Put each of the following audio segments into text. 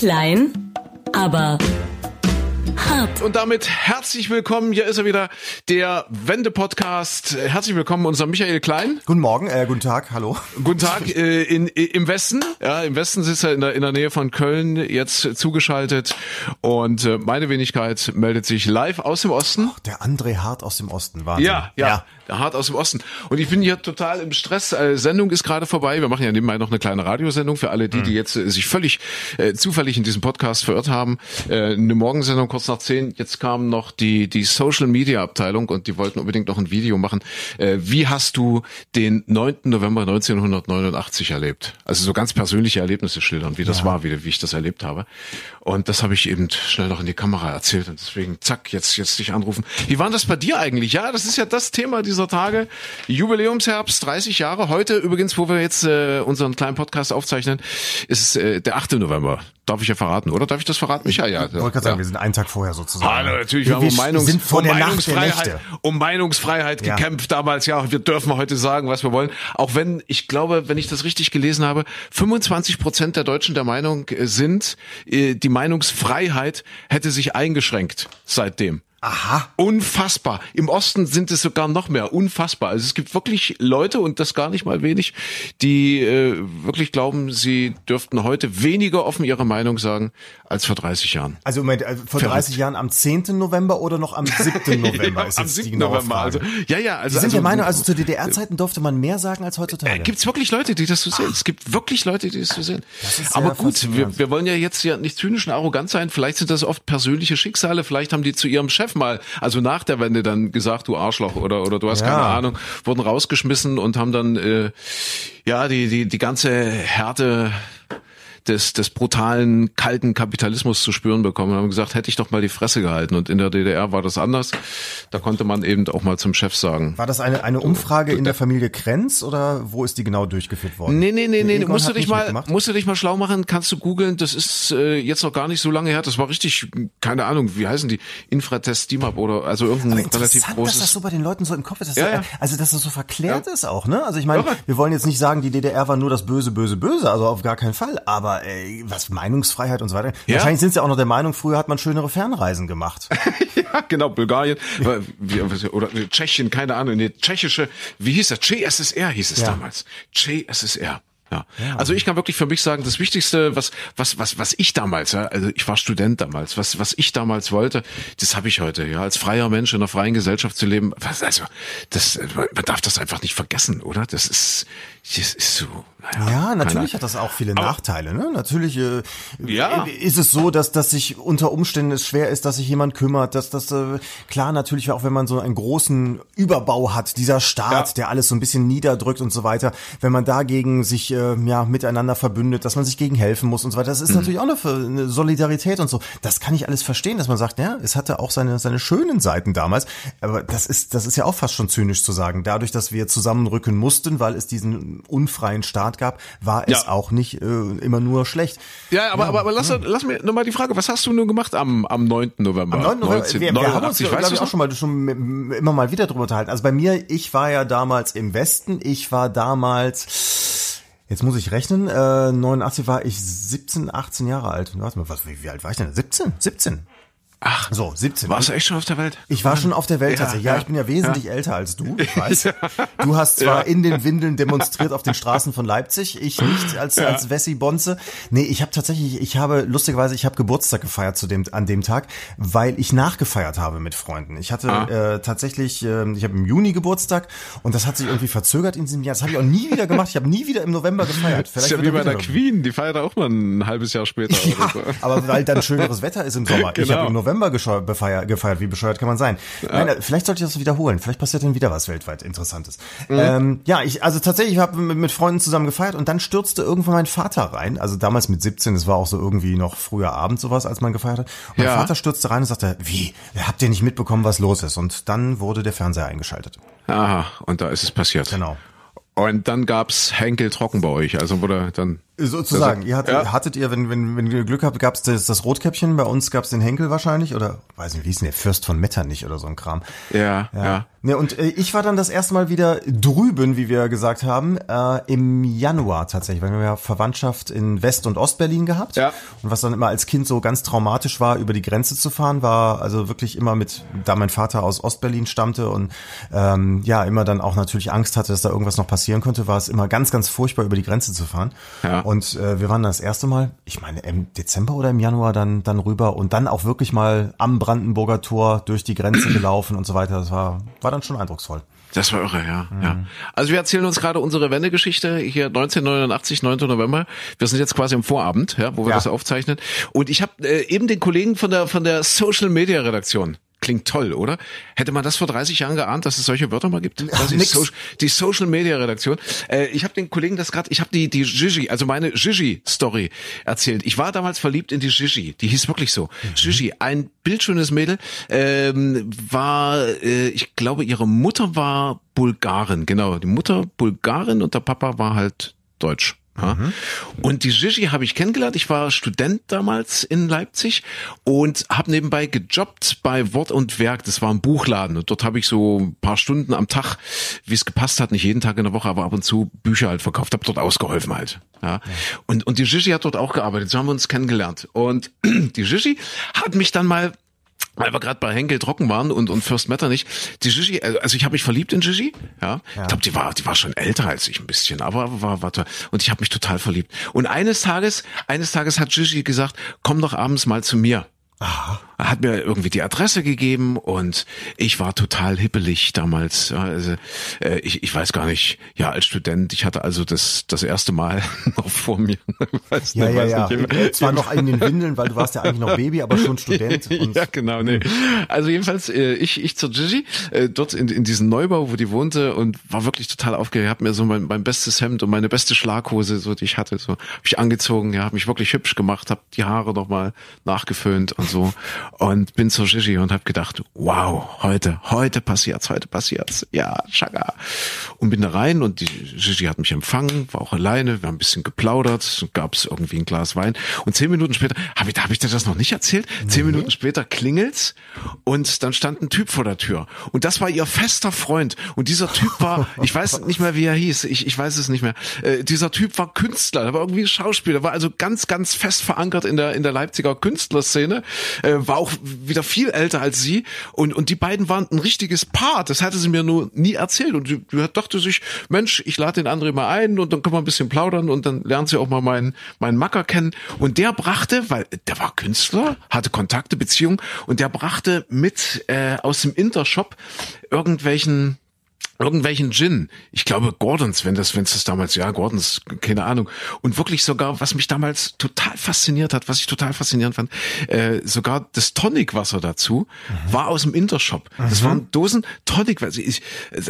Klein, aber hart. Und damit herzlich willkommen. Hier ist er wieder, der Wende-Podcast. Herzlich willkommen, unser Michael Klein. Guten Morgen, äh, guten Tag, hallo. Guten Tag äh, in, im Westen. Ja, im Westen sitzt er in der, in der Nähe von Köln, jetzt zugeschaltet. Und äh, meine Wenigkeit meldet sich live aus dem Osten. Ach, der André Hart aus dem Osten, Wahnsinn. Ja, ja, ja, Hart aus dem Osten. Und ich bin hier total im Stress. Äh, Sendung ist gerade vorbei. Wir machen ja nebenbei noch eine kleine Radiosendung für alle, die, die jetzt äh, sich völlig äh, zufällig in diesem Podcast verirrt haben. Äh, eine Morgensendung kurz nach zehn. Jetzt kam noch die, die Social Media Abteilung und die wollten unbedingt noch ein Video machen. Äh, wie hast du den 9. November 1989 erlebt? Also so ganz persönliche Erlebnisse schildern, wie das Ja. war, wie, wie ich das erlebt habe. Und das habe ich eben schnell noch in die Kamera erzählt und deswegen zack, jetzt, jetzt dich anrufen. Wie war das bei dir eigentlich? Ja, das ist ja das Thema dieser Tage. Jubiläumsherbst, 30 Jahre. Heute übrigens, wo wir jetzt äh, unseren kleinen Podcast aufzeichnen, ist äh, der 8. November. Darf ich ja verraten, oder? Darf ich das verraten, Michael? Ja, Ich wollte gerade sagen, wir sind einen Tag vorher sozusagen. Hallo, natürlich, wir, wir, haben um, Meinungs sind vor um Meinungsfreiheit, um Meinungsfreiheit Ja. gekämpft damals. Ja, wir dürfen heute sagen, was wir wollen. Auch wenn, ich glaube, wenn ich das richtig gelesen habe, 25 Prozent der Deutschen der Meinung äh, sind, äh, die Meinungsfreiheit hätte sich eingeschränkt seitdem. Aha. Unfassbar. Im Osten sind es sogar noch mehr. Unfassbar. Also es gibt wirklich Leute, und das gar nicht mal wenig, die äh, wirklich glauben, sie dürften heute weniger offen ihre Meinung sagen als vor 30 Jahren. Also Moment, äh, vor Verrückt. 30 Jahren am 10. November oder noch am 7. November Ja, ist am jetzt die 7. genaue November. Also, ja, ja, also, Sie sind also, der Meinung, also zu DDR-Zeiten durfte man mehr sagen als äh, heutzutage. Gibt's wirklich Leute, die das so sehen? Es gibt wirklich Leute, die das so sehen. Das Aber gut, wir, wir wollen ja jetzt ja nicht zynisch und arrogant sein. Vielleicht sind das oft persönliche Schicksale. Vielleicht haben die zu ihrem Chef mal, also nach der Wende dann gesagt, du Arschloch oder oder du hast Ja. keine Ahnung, wurden rausgeschmissen und haben dann äh, ja die die die ganze Härte des, des brutalen, kalten Kapitalismus zu spüren bekommen und haben gesagt, hätte ich doch mal die Fresse gehalten. Und in der DDR war das anders. Da konnte man eben auch mal zum Chef sagen. War das eine, eine Umfrage in der Familie Krenz oder wo ist die genau durchgeführt worden? Nee, nee, nee, nee, Egon musst du dich mal, mitgemacht? musst du dich mal schlau machen, kannst du googeln, das ist äh, jetzt noch gar nicht so lange her, das war richtig, keine Ahnung, wie heißen die, Infratest DIMAP oder, also irgendein relativ großes. dass das so bei den Leuten so im Kopf ist. Dass Ja, ja. Also, dass das so verklärt Ja. ist auch, ne? Also, ich meine, wir wollen jetzt nicht sagen, die DDR war nur das Böse, Böse, Böse, also auf gar keinen Fall. Aber ey, was Meinungsfreiheit und so weiter. Ja. Wahrscheinlich sind sie auch noch der Meinung, früher hat man schönere Fernreisen gemacht. ja, genau, Bulgarien, oder Tschechien, keine Ahnung, nee, tschechische, wie hieß das? CSSR hieß es Ja. damals. CSSR. Ja. Also ich kann wirklich für mich sagen, das Wichtigste, was was was was ich damals, ja, also ich war Student damals, was was ich damals wollte, das habe ich heute, ja, als freier Mensch in einer freien Gesellschaft zu leben. Was, also das man darf das einfach nicht vergessen, oder? Das ist das ist so. naja, Ja, natürlich hat das auch viele Nachteile. Ne? Natürlich äh, Ja. ist es so, dass dass sich unter Umständen es schwer ist, dass sich jemand kümmert. Dass das äh, klar natürlich auch, wenn man so einen großen Überbau hat, dieser Staat, Ja. der alles so ein bisschen niederdrückt und so weiter, wenn man dagegen sich äh, ja miteinander verbündet, dass man sich gegen helfen muss und so weiter. Das Mhm. ist natürlich auch eine, eine Solidarität und so. Das kann ich alles verstehen, dass man sagt, ja, es hatte auch seine seine schönen Seiten damals. Aber das ist das ist ja auch fast schon zynisch zu sagen. Dadurch, dass wir zusammenrücken mussten, weil es diesen unfreien Staat gab, war es Ja. auch nicht äh, immer nur schlecht. Ja, aber, aber, aber lass, lass mir nochmal die Frage, was hast du nun gemacht am, am 9. November? Am 9. November, wir, wir haben uns, 1989, glaube ich, auch schon mal schon immer mal wieder drüber unterhalten. Also bei mir, ich war ja damals im Westen, ich war damals, jetzt muss ich rechnen, äh, 89 war ich 17, 18 Jahre alt. Warte mal, was, wie, wie alt war ich denn? 17? 17. Ach, So, 17. warst du echt schon auf der Welt? Ich war schon auf der Welt Ja, tatsächlich. Ja, ja, ich bin ja wesentlich älter als du, ich weiß. Ja. Du hast zwar Ja. in den Windeln demonstriert auf den Straßen von Leipzig, ich nicht als als Wessi Bonze. Nee, ich habe tatsächlich, ich habe lustigerweise, ich habe Geburtstag gefeiert zu dem an dem Tag, weil ich nachgefeiert habe mit Freunden. Ich hatte Ah. äh, tatsächlich, äh, ich habe im Juni Geburtstag und das hat sich irgendwie verzögert in diesem Jahr. Das habe ich auch nie wieder gemacht. Ich habe nie wieder im November gefeiert. Das ist ja wie bei der Queen, die feiert auch mal ein halbes Jahr später. ja, so. aber weil dann schöneres Wetter ist im Sommer. Ich Genau. habe im November gescheu- befeiert, gefeiert. Wie bescheuert kann man sein? Nein, äh, vielleicht sollte ich das wiederholen. Vielleicht passiert dann wieder was weltweit Interessantes. Mhm. Ähm, ja, ich also tatsächlich habe mit, mit Freunden zusammen gefeiert und dann stürzte irgendwann mein Vater rein. Also damals mit 17, es war auch so irgendwie noch früher Abend sowas, als man gefeiert hat. Und mein Ja. Vater stürzte rein und sagte, wie, habt ihr nicht mitbekommen, was los ist? Und dann wurde der Fernseher eingeschaltet. Aha, und da ist es passiert. Genau. Und dann gab's Henkel trocken bei euch, also wurde dann Sozusagen. ihr hattet, ja. hattet ihr, wenn, wenn, wenn ihr Glück habt, gab es das, das Rotkäppchen, bei uns gab es den Henkel wahrscheinlich oder weiß nicht, wie ist denn der Fürst von Metternich oder so ein Kram. Ja, ja. ja. Ja, und äh, ich war dann das erste Mal wieder drüben, wie wir gesagt haben, äh, im Januar tatsächlich, weil wir ja Verwandtschaft in West- und Ostberlin gehabt. Ja. Und was dann immer als Kind so ganz traumatisch war, über die Grenze zu fahren, war also wirklich immer mit, da mein Vater aus Ostberlin stammte und ähm, ja, immer dann auch natürlich Angst hatte, dass da irgendwas noch passieren könnte, war es immer ganz, ganz furchtbar, über die Grenze zu fahren. Ja. Und äh, wir waren das erste Mal, ich meine im Dezember oder im Januar dann, dann rüber und dann auch wirklich mal am Brandenburger Tor durch die Grenze gelaufen und so weiter. Das war, war dann schon eindrucksvoll. Das war irre, ja. Mhm. ja. Also wir erzählen uns gerade unsere Wendegeschichte hier 1989, 9. November. Wir sind jetzt quasi im Vorabend, ja, wo wir ja. das aufzeichnen. Und ich habe äh, eben den Kollegen von der von der Social Media Redaktion Klingt toll, oder? Hätte man das vor 30 Jahren geahnt, dass es solche Wörter mal gibt? Ach, so, die Social Media Redaktion. Äh, ich habe den Kollegen das gerade, ich habe die die Gigi, also meine Gigi Story erzählt. Ich war damals verliebt in die Gigi, die hieß wirklich so. Mhm. Gigi, ein bildschönes Mädel, ähm, war, äh, ich glaube, ihre Mutter war Bulgarin, genau, die Mutter Bulgarin und der Papa war halt Deutsch. Ja. Mhm. Und die Gigi habe ich kennengelernt. Ich war Student damals in Leipzig und habe nebenbei gejobbt bei Wort und Werk. Das war ein Buchladen und dort habe ich so ein paar Stunden am Tag, wie es gepasst hat, nicht jeden Tag in der Woche, aber ab und zu Bücher halt verkauft. Habe dort ausgeholfen halt. Ja. Und und die Gigi hat dort auch gearbeitet. So haben wir uns kennengelernt. Und die Gigi hat mich dann mal weil wir gerade bei Henkel trocken waren und und First Matter nicht. Die Gigi, äh, also ich habe mich verliebt in Gigi, ja. ja. Ich glaube, die war die war schon älter als ich ein bisschen, aber war war toll. und ich habe mich total verliebt. Und eines Tages, eines Tages hat Gigi gesagt, komm doch abends mal zu mir. Aha. Hat mir irgendwie die Adresse gegeben und ich war total hippelig damals. Also, äh, ich, ich weiß gar nicht, ja, als Student, ich hatte also das, das erste Mal noch vor mir. weiß ja, nicht, ja, ja. Nicht. Äh, zwar noch in den Windeln, weil du warst ja eigentlich noch Baby, aber schon Student. Und ja, genau, nee. Also jedenfalls, äh, ich, ich zur Gigi, äh, dort in, in diesem Neubau, wo die wohnte und war wirklich total aufgeregt, hab mir so mein, mein bestes Hemd und meine beste Schlaghose, so die ich hatte, so hab ich angezogen, ja, hab mich wirklich hübsch gemacht, hab die Haare nochmal nachgeföhnt und so und bin zur Gigi und habe gedacht, wow, heute, heute passiert's, heute passiert's. Ja, Chaka. Und bin da rein und die Gigi hat mich empfangen, war auch alleine, wir haben ein bisschen geplaudert, gab es irgendwie ein Glas Wein und zehn Minuten später, habe ich, hab ich dir das noch nicht erzählt? Zehn mhm. Minuten später klingelt's und dann stand ein Typ vor der Tür und das war ihr fester Freund und dieser Typ war, ich weiß nicht mehr, wie er hieß, ich, ich weiß es nicht mehr, äh, dieser Typ war Künstler, der war irgendwie Schauspieler, war also ganz, ganz fest verankert in der, in der Leipziger Künstlerszene, äh, war auch wieder viel älter als sie. Und, und die beiden waren ein richtiges Paar. Das hatte sie mir nur nie erzählt. Und sie dachte sich, Mensch, ich lade den André mal ein und dann können wir ein bisschen plaudern und dann lernt sie auch mal meinen, meinen Macker kennen. Und der brachte, weil der war Künstler, hatte Kontakte, Beziehungen und der brachte mit äh, aus dem Intershop irgendwelchen irgendwelchen Gin. Ich glaube Gordons, wenn das, wenn es das damals, ja, Gordons, keine Ahnung. Und wirklich sogar, was mich damals total fasziniert hat, was ich total faszinierend fand, äh, sogar das Tonicwasser dazu mhm. war aus dem Intershop. Mhm. Das waren Dosen Tonicwasser. Ich,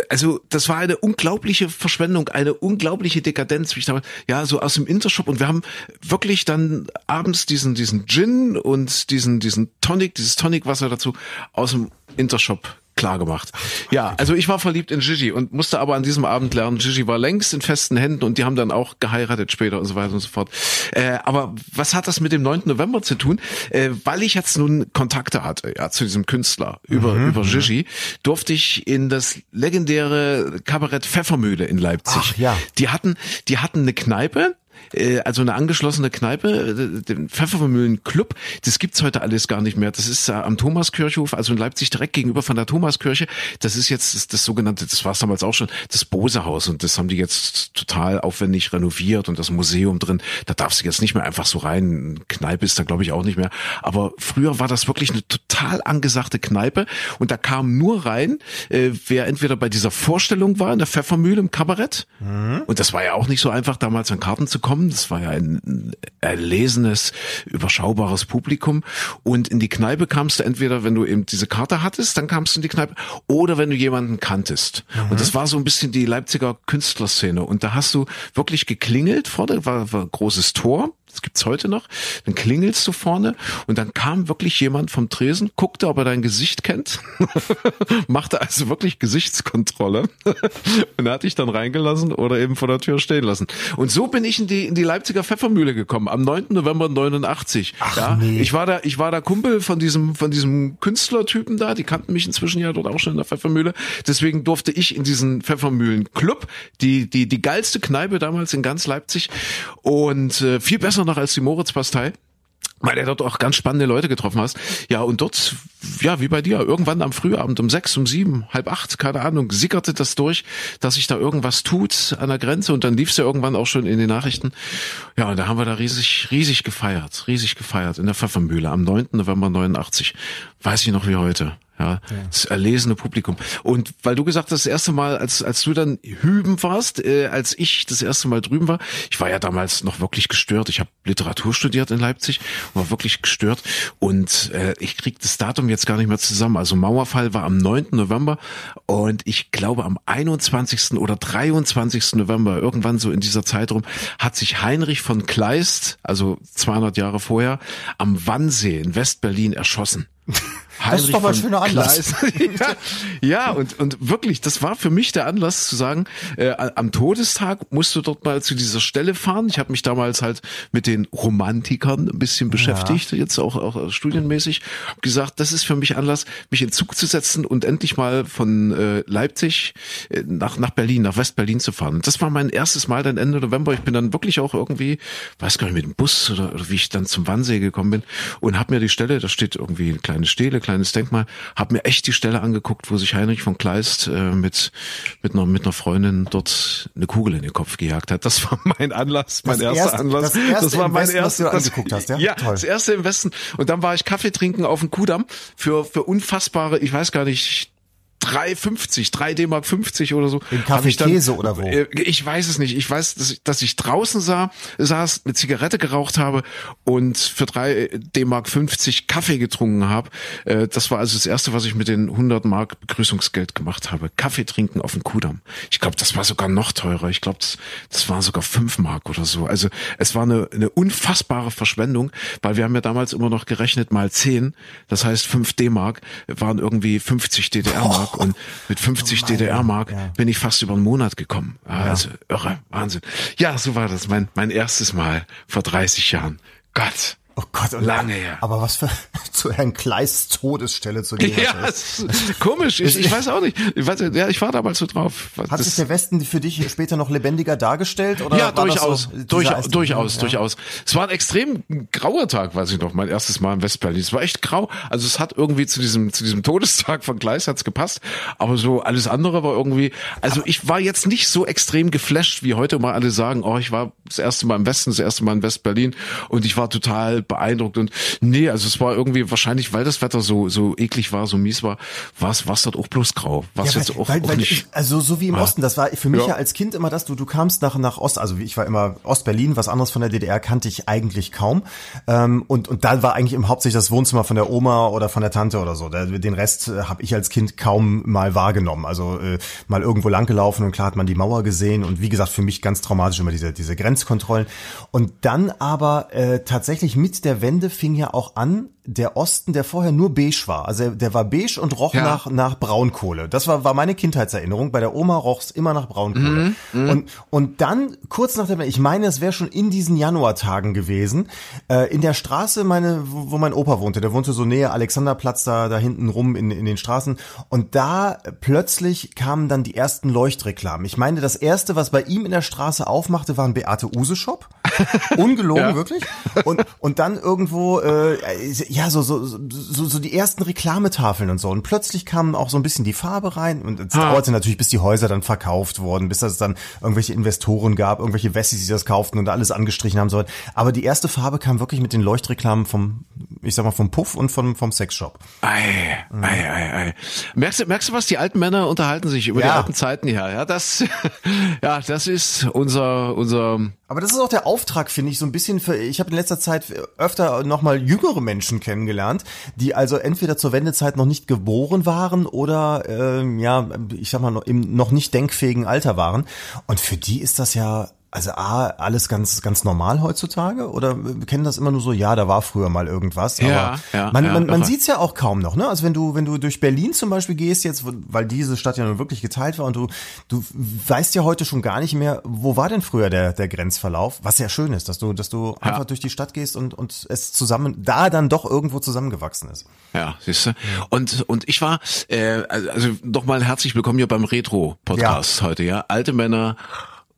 also das war eine unglaubliche Verschwendung, eine unglaubliche Dekadenz, wie ich damals, ja, so aus dem Intershop. Und wir haben wirklich dann abends diesen, diesen Gin und diesen, diesen Tonic, dieses Tonicwasser dazu aus dem Intershop klar gemacht. Ja, also ich war verliebt in Gigi und musste aber an diesem Abend lernen, Gigi war längst in festen Händen und die haben dann auch geheiratet später und so weiter und so fort. Äh, aber was hat das mit dem 9. November zu tun? Äh, weil ich jetzt nun Kontakte hatte, ja, zu diesem Künstler über, mhm, über mhm. Gigi, durfte ich in das legendäre Kabarett Pfeffermühle in Leipzig. Ach, ja. Die hatten, die hatten eine Kneipe, äh, also eine angeschlossene Kneipe, äh, den Pfeffermühlen Club. Das gibt's heute alles gar nicht mehr. Das ist äh, am Thomaskirchhof, also in Leipzig direkt gegenüber von der Thomaskirche. Das ist jetzt das, das sogenannte, das war es damals auch schon, das Bosehaus und das haben die jetzt total aufwendig renoviert und das Museum drin. Da darfst du jetzt nicht mehr einfach so rein. Kneipe ist da glaube ich auch nicht mehr. Aber früher war das wirklich eine total angesagte Kneipe und da kam nur rein, äh, wer entweder bei dieser Vorstellung war in der Pfeffermühle im Kabarett mhm. und das war ja auch nicht so einfach damals an Karten zu kommen bekommen. Das war ja ein erlesenes, überschaubares Publikum. Und in die Kneipe kamst du entweder, wenn du eben diese Karte hattest, dann kamst du in die Kneipe, oder wenn du jemanden kanntest. Mhm. Und das war so ein bisschen die Leipziger Künstlerszene. Und da hast du wirklich geklingelt vor, da war, war großes Tor das gibt's heute noch, dann klingelst du vorne und dann kam wirklich jemand vom Tresen, guckte, ob er dein Gesicht kennt, machte also wirklich Gesichtskontrolle und hat dich dann reingelassen oder eben vor der Tür stehen lassen. Und so bin ich in die, in die Leipziger Pfeffermühle gekommen, am 9. November 89. Ach, ja, nee. Ich war da, ich war da Kumpel von diesem, von diesem Künstlertypen da, die kannten mich inzwischen ja dort auch schon in der Pfeffermühle. Deswegen durfte ich in diesen Pfeffermühlen-Club, die, die, die geilste Kneipe damals in ganz Leipzig und äh, viel besser noch als die Moritz-Pastei weil er dort auch ganz spannende Leute getroffen hast. Ja, und dort, ja, wie bei dir, irgendwann am Frühabend um sechs, um sieben, halb acht, keine Ahnung, sickerte das durch, dass sich da irgendwas tut an der Grenze und dann lief's ja irgendwann auch schon in den Nachrichten. Ja, und da haben wir da riesig, riesig gefeiert, riesig gefeiert in der Pfeffermühle am 9. November 89. Weiß ich noch wie heute. Ja, das erlesene Publikum. Und weil du gesagt hast, das erste Mal, als, als du dann hüben warst, äh, als ich das erste Mal drüben war, ich war ja damals noch wirklich gestört. Ich habe Literatur studiert in Leipzig, war wirklich gestört. Und äh, ich krieg das Datum jetzt gar nicht mehr zusammen. Also Mauerfall war am 9. November und ich glaube am 21. oder 23. November, irgendwann so in dieser Zeitraum, hat sich Heinrich von Kleist, also 200 Jahre vorher, am Wannsee in Westberlin erschossen. Heinrich das ist doch mal ein schöner Anlass. ja, ja, und, und wirklich, das war für mich der Anlass zu sagen, äh, am Todestag musst du dort mal zu dieser Stelle fahren. Ich habe mich damals halt mit den Romantikern ein bisschen beschäftigt, ja. jetzt auch, auch studienmäßig. Hab gesagt, das ist für mich Anlass, mich in Zug zu setzen und endlich mal von äh, Leipzig äh, nach, nach Berlin, nach Westberlin zu fahren. Und das war mein erstes Mal dann Ende November. Ich bin dann wirklich auch irgendwie, weiß gar nicht, mit dem Bus oder, oder wie ich dann zum Wannsee gekommen bin und habe mir die Stelle, da steht irgendwie eine kleine Stele, kleines Denkmal, habe mir echt die Stelle angeguckt, wo sich Heinrich von Kleist äh, mit mit einer mit einer Freundin dort eine Kugel in den Kopf gejagt hat. Das war mein Anlass, mein das erster erste, Anlass. Das, erste das war mein erstes, was du angeguckt hast, ja? Ja, Toll. das erste im Westen. Und dann war ich Kaffee trinken auf dem Kudamm für für unfassbare, ich weiß gar nicht 3,50, 3 D-Mark 50 oder so. Im Café Käse oder wo? Äh, ich weiß es nicht. Ich weiß, dass ich, dass ich draußen sah, saß, eine Zigarette geraucht habe und für 3 D-Mark 50 Kaffee getrunken habe. Äh, das war also das erste, was ich mit den 100 Mark Begrüßungsgeld gemacht habe. Kaffee trinken auf dem Kudamm. Ich glaube, das war sogar noch teurer. Ich glaube, das, das war sogar 5 Mark oder so. Also es war eine, eine unfassbare Verschwendung, weil wir haben ja damals immer noch gerechnet mal 10. Das heißt 5 D-Mark waren irgendwie 50 DDR-Mark. Mark und mit 50 oh DDR-Mark ja. bin ich fast über einen Monat gekommen. Also irre, Wahnsinn. Ja, so war das mein, mein erstes Mal vor 30 Jahren. Gott. Oh Gott, lange her. Aber was für zu Herrn Kleis Todesstelle zu gehen. Ja, komisch. Ich, ich weiß auch nicht. Ich, weiß, ja, ich war damals so drauf. Hat das, sich der Westen für dich später noch lebendiger dargestellt? Oder ja, durchaus. So durch, durchaus, ja. durchaus. Es war ein extrem grauer Tag, weiß ich noch, mein erstes Mal in Westberlin. Es war echt grau. Also es hat irgendwie zu diesem, zu diesem Todestag von Gleis hat's gepasst. Aber so alles andere war irgendwie, also ich war jetzt nicht so extrem geflasht, wie heute mal alle sagen, oh, ich war das erste Mal im Westen, das erste Mal in Westberlin und ich war total beeindruckt und nee, also es war irgendwie wahrscheinlich, weil das Wetter so so eklig war, so mies war, war es dort auch bloß grau. War ja, jetzt auch, weil, auch weil nicht. Also so wie im ja. Osten, das war für mich ja. ja. als Kind immer das, du du kamst nach nach Ost, also ich war immer Ostberlin, was anderes von der DDR kannte ich eigentlich kaum ähm, und und da war eigentlich im hauptsächlich das Wohnzimmer von der Oma oder von der Tante oder so. Den Rest äh, habe ich als Kind kaum mal wahrgenommen. Also äh, mal irgendwo langgelaufen und klar hat man die Mauer gesehen und wie gesagt für mich ganz traumatisch immer diese diese Grenzkontrollen und dann aber äh, tatsächlich mit der Wende fing ja auch an, der Osten, der vorher nur beige war. Also der war beige und roch ja. nach, nach Braunkohle. Das war, war meine Kindheitserinnerung. Bei der Oma roch es immer nach Braunkohle. Mhm, mhm, und, und dann, kurz nach der ich meine, es wäre schon in diesen Januartagen gewesen, äh, in der Straße, meine, wo, wo mein Opa wohnte, der wohnte so näher Alexanderplatz da, da hinten rum in, in den Straßen. Und da plötzlich kamen dann die ersten Leuchtreklamen. Ich meine, das erste, was bei ihm in der Straße aufmachte, war ein Beate Use Shop. Ungelogen, ja. wirklich. Und, und dann irgendwo, äh, ja, so, so, so, so die ersten Reklametafeln und so. Und plötzlich kam auch so ein bisschen die Farbe rein. Und es ah. dauerte natürlich, bis die Häuser dann verkauft wurden, bis es dann irgendwelche Investoren gab, irgendwelche Wessis, die das kauften und alles angestrichen haben sollen. Aber die erste Farbe kam wirklich mit den Leuchtreklamen vom, ich sag mal, vom Puff und vom, vom Sexshop. Ei, mhm. ei, ei, ei. Merkst du, merkst du was? Die alten Männer unterhalten sich über ja. die alten Zeiten hier. Ja, das, ja, das ist unser, unser, aber das ist auch der Auftrag, finde ich, so ein bisschen für, ich habe in letzter Zeit öfter nochmal jüngere Menschen kennengelernt, die also entweder zur Wendezeit noch nicht geboren waren oder, äh, ja, ich sag mal, im noch nicht denkfähigen Alter waren. Und für die ist das ja Also A, alles ganz, ganz normal heutzutage? Oder wir kennen das immer nur so, ja, da war früher mal irgendwas. Ja, aber ja, man, ja, man, man irre. sieht's ja auch kaum noch, ne? Also wenn du, wenn du durch Berlin zum Beispiel gehst jetzt, weil diese Stadt ja nun wirklich geteilt war und du, du weißt ja heute schon gar nicht mehr, wo war denn früher der, der Grenzverlauf? Was ja schön ist, dass du, dass du einfach durch die Stadt gehst und, und es zusammen, da dann doch irgendwo zusammengewachsen ist. Ja, siehst du. Und und ich war äh, also nochmal herzlich willkommen hier beim Retro Podcast heute, ja. Alte Männer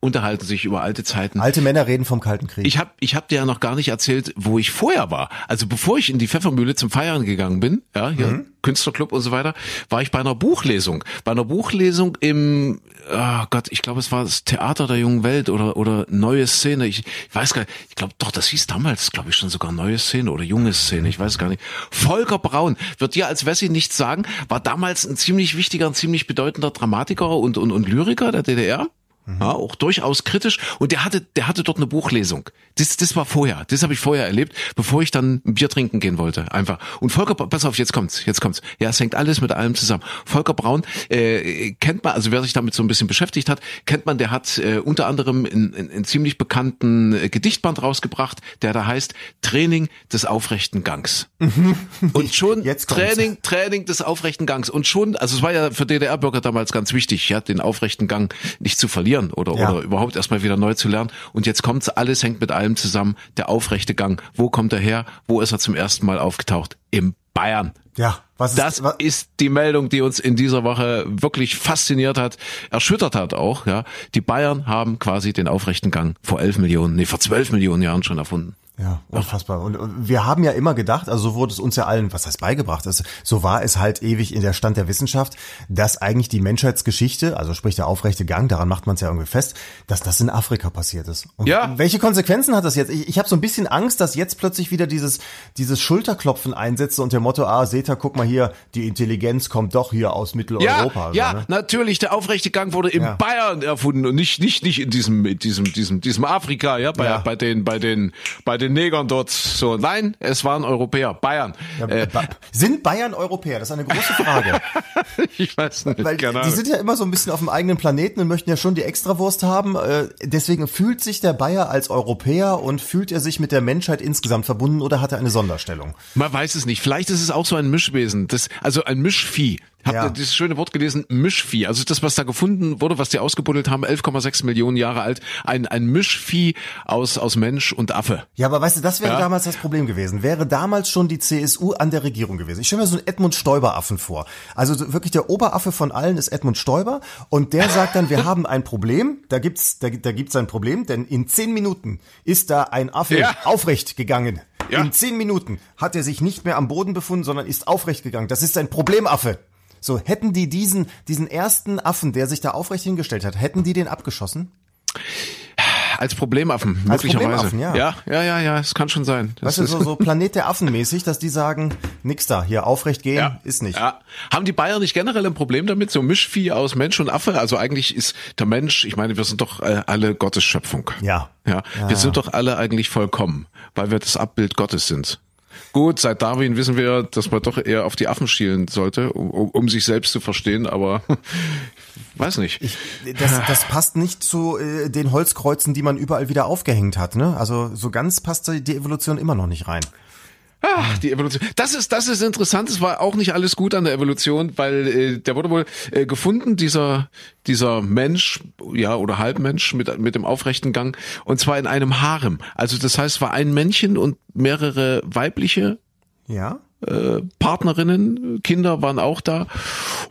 unterhalten sich über alte Zeiten. Alte Männer reden vom Kalten Krieg. Ich habe ich hab dir ja noch gar nicht erzählt, wo ich vorher war. Also bevor ich in die Pfeffermühle zum Feiern gegangen bin, ja, hier Künstlerclub und so weiter, war ich bei einer Buchlesung. Bei einer Buchlesung im, oh Gott, ich glaube, es war das Theater der jungen Welt oder oder neue Szene. Ich, ich weiß gar nicht, ich glaube doch, das hieß damals, glaube ich, schon sogar neue Szene oder junge Szene, ich weiß gar nicht. Volker Braun, wird dir als Wessi nichts sagen, war damals ein ziemlich wichtiger, ein ziemlich bedeutender Dramatiker und, und, und Lyriker der DDR. Ja, auch durchaus kritisch. Und der hatte, der hatte dort eine Buchlesung. Das, das war vorher. Das habe ich vorher erlebt, bevor ich dann ein Bier trinken gehen wollte. Einfach. Und Volker, pass auf, jetzt kommt's, jetzt kommt's. Ja, es hängt alles mit allem zusammen. Volker Braun äh, kennt man, also wer sich damit so ein bisschen beschäftigt hat, kennt man, der hat äh, unter anderem einen, ziemlich bekannten äh, Gedichtband rausgebracht, der da heißt Training des aufrechten Gangs. Und schon Jetzt kommt's. Training, Training des aufrechten Gangs. Und schon, also es war ja für DDR-Bürger damals ganz wichtig, ja, den aufrechten Gang nicht zu verlieren oder, Ja. oder überhaupt erstmal wieder neu zu lernen. Und jetzt kommt's, alles hängt mit allem zusammen. Der aufrechte Gang. Wo kommt er her? Wo ist er zum ersten Mal aufgetaucht? Im Bayern. ja, was ist, Das was, ist die Meldung, die uns in dieser Woche wirklich fasziniert hat, erschüttert hat auch, ja. Die Bayern haben quasi den aufrechten Gang vor elf Millionen, nee, vor zwölf Millionen Jahren schon erfunden. Ja, unfassbar. Und, und wir haben ja immer gedacht, also so wurde es uns ja allen, was heißt beigebracht, also so war es halt ewig in der Stand der Wissenschaft, dass eigentlich die Menschheitsgeschichte, also sprich der aufrechte Gang, daran macht man es ja irgendwie fest, dass das in Afrika passiert ist. Und Ja. welche Konsequenzen hat das jetzt? Ich, ich habe so ein bisschen Angst, dass jetzt plötzlich wieder dieses, dieses Schulterklopfen einsetzt und der Motto, ah, seht ihr, guck mal hier, die Intelligenz kommt doch hier aus Mitteleuropa. Ja, ja, ne? natürlich. Der aufrechte Gang wurde in Ja. Bayern erfunden und nicht, nicht, nicht in diesem, in diesem, diesem, diesem Afrika, ja, bei, Ja. bei den, bei den, bei den Negern dort. So, nein, es waren Europäer, Bayern. Ja, äh, sind Bayern Europäer? Das ist eine große Frage. ich weiß nicht, Weil keine die sind ja immer so ein bisschen auf dem eigenen Planeten und möchten ja schon die Extrawurst haben. Äh, Deswegen fühlt sich der Bayer als Europäer und fühlt er sich mit der Menschheit insgesamt verbunden oder hat er eine Sonderstellung? Man weiß es nicht. Vielleicht ist es auch so ein Mischwesen, das, also ein Mischvieh. Habt Ja. ihr dieses schöne Wort gelesen? Mischvieh. Also das, was da gefunden wurde, was die ausgebuddelt haben, 11,6 Millionen Jahre alt. Ein, ein Mischvieh aus, aus Mensch und Affe. Ja, aber weißt du, das wäre Ja. damals das Problem gewesen. Wäre damals schon die CSU an der Regierung gewesen. Ich stelle mir so einen Edmund Stoiber-Affen vor. Also so wirklich der Oberaffe von allen ist Edmund Stoiber und der sagt dann, wir haben ein Problem. Da gibt's, da, da gibt's ein Problem, denn in zehn Minuten ist da ein Affe Ja. aufrecht gegangen. Ja. In zehn Minuten hat er sich nicht mehr am Boden befunden, sondern ist aufrecht gegangen. Das ist ein Problemaffe. So, hätten die diesen, diesen ersten Affen, der sich da aufrecht hingestellt hat, hätten die den abgeschossen? Als Problemaffen, Als möglicherweise. Problemaffen, ja. ja, ja, ja, ja, es kann schon sein. Das Weißt du, ist- so, so Planet der Affen mäßig, dass die sagen, nix da, hier aufrecht gehen, Ja. ist nicht. Ja. Haben die Bayern nicht generell ein Problem damit, so Mischvieh aus Mensch und Affe? Also eigentlich ist der Mensch, ich meine, wir sind doch äh, alle Gottes Schöpfung. Ja. Ja, wir sind doch alle eigentlich vollkommen, weil wir das Abbild Gottes sind. Gut, seit Darwin wissen wir, dass man doch eher auf die Affen schielen sollte, um, um, um sich selbst zu verstehen, aber weiß nicht. Das, das passt nicht zu äh, den Holzkreuzen, die man überall wieder aufgehängt hat. Ne? Also so ganz passt die Evolution immer noch nicht rein. Ach, die Evolution. Das ist, das ist interessant. Es war auch nicht alles gut an der Evolution, weil äh, der wurde wohl äh, gefunden, dieser, dieser Mensch, ja, oder Halbmensch mit, mit dem aufrechten Gang, und zwar in einem Harem. Also das heißt, es war ein Männchen und mehrere weibliche Ja? äh, Partnerinnen, Kinder waren auch da.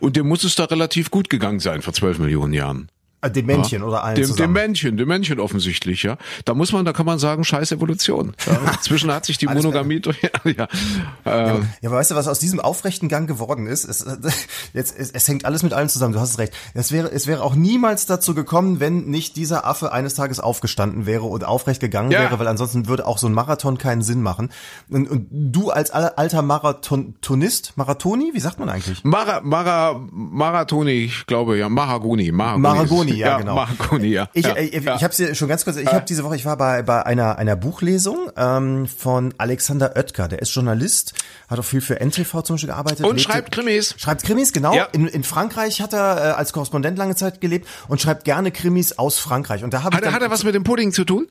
Und dem muss es da relativ gut gegangen sein vor zwölf Millionen Jahren. Äh, Dem Männchen oder allen Dem, dem zusammen. Männchen, dem Männchen offensichtlich, ja. Da muss man, da kann man sagen, scheiß Evolution. Ja. Inzwischen hat sich die Monogamie durch, ja, ja. Äh, Ja, aber weißt du, was aus diesem aufrechten Gang geworden ist? Es, jetzt, es, es hängt alles mit allem zusammen, du hast es recht. Es wäre, es wäre auch niemals dazu gekommen, wenn nicht dieser Affe eines Tages aufgestanden wäre und aufrecht gegangen Ja. wäre, weil ansonsten würde auch so ein Marathon keinen Sinn machen. Und, und du als al- alter Marathonist, Marathoni, wie sagt man eigentlich? Mara, Mara, Marathoni, ich glaube, ja, Mahagoni, Mahagoni. Maragoni. Marconi, ja, genau. Marconi, ja. Ich, ja, äh, ich, ja. ich habe dir schon ganz kurz, ich habe diese Woche, ich war bei, bei einer, einer Buchlesung ähm, von Alexander Oetker, der ist Journalist, hat auch viel für NTV zum Beispiel gearbeitet. Und lebte- schreibt Krimis. Schreibt Krimis, genau. Ja. In, in Frankreich hat er äh, als Korrespondent lange Zeit gelebt und schreibt gerne Krimis aus Frankreich. Und da ich Hat er, dann, hat er was mit dem Pudding zu tun?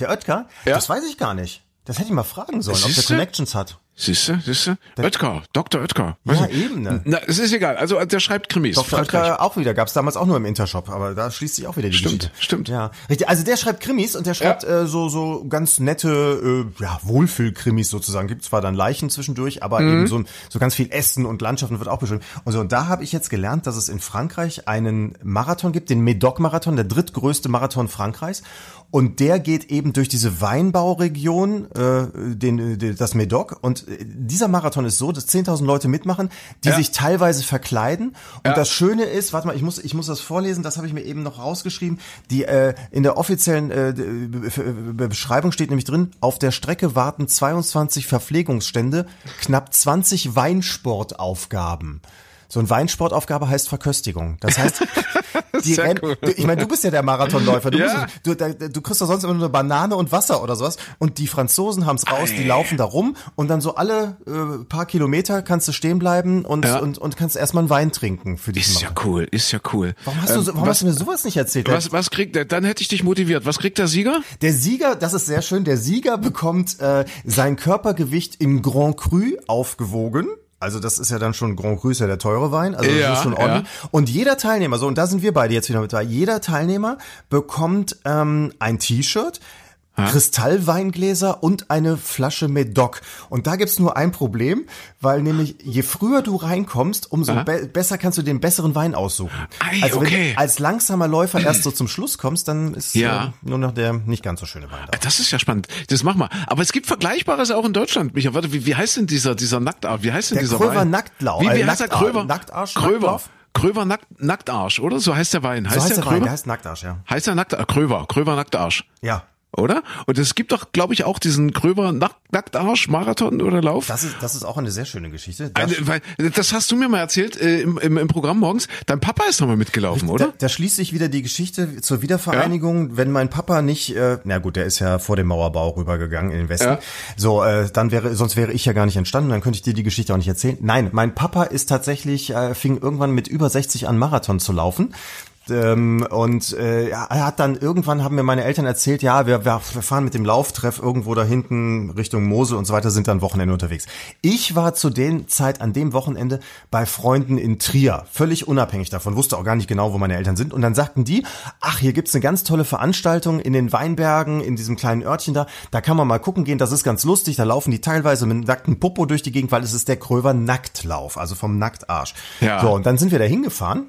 der Oetker, Ja. das weiß ich gar nicht. Das hätte ich mal fragen sollen, ob der? Connections hat. Siehste, siehste? Oetker, Dr. Oetker. Ja, ich. eben, ne? Na, es ist egal. Also der schreibt Krimis. Dr. Frankreich. Oetker auch wieder, gab's damals auch nur im Intershop, aber da schließt sich auch wieder die Stimmt, Geschichte. stimmt. Ja, richtig. Also der schreibt Krimis und der schreibt äh, so so ganz nette äh, ja, Wohlfühlkrimis sozusagen. Gibt zwar dann Leichen zwischendurch, aber Mhm. eben so, so ganz viel Essen und Landschaften wird auch beschrieben. Und so und da habe ich jetzt gelernt, dass es in Frankreich einen Marathon gibt, den Médoc-Marathon, der drittgrößte Marathon Frankreichs. Und der geht eben durch diese Weinbauregion, äh, den, äh, das Médoc. Und äh, dieser Marathon ist so, dass 10.000 Leute mitmachen, die Ja. sich teilweise verkleiden. Und Ja. das Schöne ist, warte mal, ich muss, ich muss das vorlesen, das habe ich mir eben noch rausgeschrieben. Die äh, in der offiziellen äh, Be- Beschreibung steht nämlich drin: Auf der Strecke warten 22 Verpflegungsstände, knapp 20 Weinsportaufgaben. So ein Weinsportaufgabe heißt Verköstigung. Das heißt, die Renn cool. du, ich meine, du bist ja der Marathonläufer. Du, Ja. musst, du, du kriegst doch sonst immer nur eine Banane und Wasser oder sowas. Und die Franzosen haben's raus, die Ei. laufen da rum und dann so alle äh, paar Kilometer kannst du stehen bleiben und, Ja. und, und kannst erstmal einen Wein trinken für diesen Ist ja Marathon. cool, ist ja cool. Warum hast, du, so, warum was, hast du mir sowas nicht erzählt? was, was kriegt der? Dann hätte ich dich motiviert. Was kriegt der Sieger? Der Sieger, das ist sehr schön, der Sieger bekommt äh, sein Körpergewicht im Grand Cru aufgewogen. Also das ist ja dann schon Grand Cru ist ja der teure Wein, also das Ja, ist schon ordentlich. Und jeder Teilnehmer, so und da sind wir beide jetzt wieder mit dabei, jeder Teilnehmer bekommt ähm, ein T-Shirt, Kristallweingläser und eine Flasche Medoc. Und da gibt's nur ein Problem, weil nämlich je früher du reinkommst, umso be besser kannst du den besseren Wein aussuchen. Ei, also wenn okay. du als langsamer Läufer erst so zum Schluss kommst, dann ist Ja. äh, nur noch der nicht ganz so schöne Wein da. Das ist ja spannend. Das machen wir. Aber es gibt Vergleichbares auch in Deutschland. Micha, warte, wie, wie heißt denn dieser, dieser Nacktarsch? Wie heißt denn Der dieser Kröver Wein? Nacktlau- Wie, wie äh, heißt der Kröver? Nacktarsch, Kröver. Kröver Nackt, Nacktarsch, oder? So heißt der Wein. So Heißt, heißt der der Wein, der heißt Nacktarsch, ja. heißt der Nacktarsch? Kröver. Kröver Nacktarsch. Ja. Oder? Und es gibt doch, glaube ich, auch diesen Kröver Nack Nacktarsch Marathon oder Lauf. Das ist, das ist auch eine sehr schöne Geschichte. Da, Eine, weil, das hast du mir mal erzählt äh, im, im, im Programm morgens. Dein Papa ist nochmal mitgelaufen, da, oder? da schließt sich wieder die Geschichte zur Wiedervereinigung. Wenn mein Papa nicht, äh, na gut, der ist ja vor dem Mauerbau rübergegangen in den Westen. Ja. So, äh, dann wäre, sonst wäre ich ja gar nicht entstanden, dann könnte ich dir die Geschichte auch nicht erzählen. Nein, mein Papa ist tatsächlich, äh, fing irgendwann mit über 60 an Marathon zu laufen. Ähm, und äh, er hat dann irgendwann haben mir meine Eltern erzählt, ja, wir, wir fahren mit dem Lauftreff irgendwo da hinten Richtung Mosel und so weiter, sind dann Wochenende unterwegs. Ich war zu den Zeit an dem Wochenende bei Freunden in Trier, völlig unabhängig davon, wusste auch gar nicht genau, wo meine Eltern sind. Und dann sagten die, ach, hier gibt's eine ganz tolle Veranstaltung in den Weinbergen, in diesem kleinen Örtchen da, da kann man mal gucken gehen, das ist ganz lustig, da laufen die teilweise mit nacktem Popo durch die Gegend, weil es ist der Kröver Nacktlauf, also vom Nacktarsch. Ja. So, und dann sind wir da hingefahren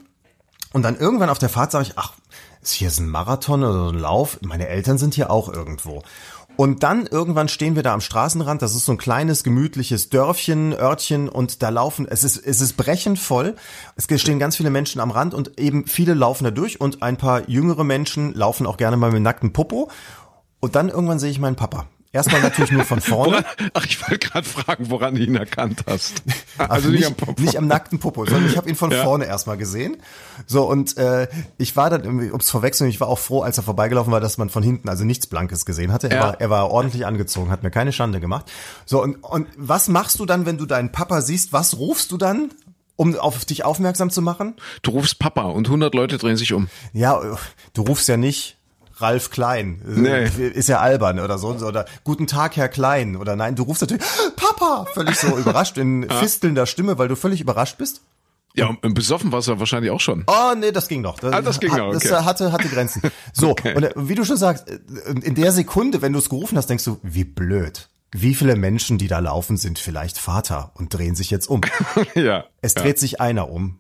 und dann irgendwann auf der Fahrt sage ich, ach, ist hier so ein Marathon oder so ein Lauf? Meine Eltern sind hier auch irgendwo. Und dann irgendwann stehen wir da am Straßenrand, das ist so ein kleines, gemütliches Dörfchen, Örtchen und da laufen, es ist, es ist brechend voll. Es stehen ganz viele Menschen am Rand und eben viele laufen da durch und ein paar jüngere Menschen laufen auch gerne mal mit nacktem Popo. Und dann irgendwann sehe ich meinen Papa. Erstmal natürlich nur von vorne. Woran, ach, ich wollte gerade fragen, woran du ihn erkannt hast. Also nicht, nicht am nackten Popo, sondern ich habe ihn von Ja. vorne erstmal gesehen. So und äh, ich war dann, irgendwie, ums vorwechseln, ich war auch froh, als er vorbeigelaufen war, dass man von hinten also nichts Blankes gesehen hatte. Er, Ja. war, er war ordentlich angezogen, hat mir keine Schande gemacht. So und, und was machst du dann, wenn du deinen Papa siehst? Was rufst du dann? Um auf dich aufmerksam zu machen? Du rufst Papa und 100 Leute drehen sich um. Ja, du rufst ja nicht Ralf Klein. Nee. Ist ja albern oder so. Oder Guten Tag, Herr Klein. Oder nein, du rufst natürlich Papa! Völlig so überrascht in fistelnder Stimme, weil du völlig überrascht bist. Ja, und besoffen warst du wahrscheinlich auch schon. Oh, nee, das ging noch. Das, Ah, das ging noch, Das okay. äh, hatte, hatte Grenzen. So, Okay. und äh, wie du schon sagst, äh, in der Sekunde, wenn du es gerufen hast, denkst du, wie blöd. Wie viele Menschen, die da laufen, sind vielleicht Vater und drehen sich jetzt um. ja. Es ja. dreht sich einer um.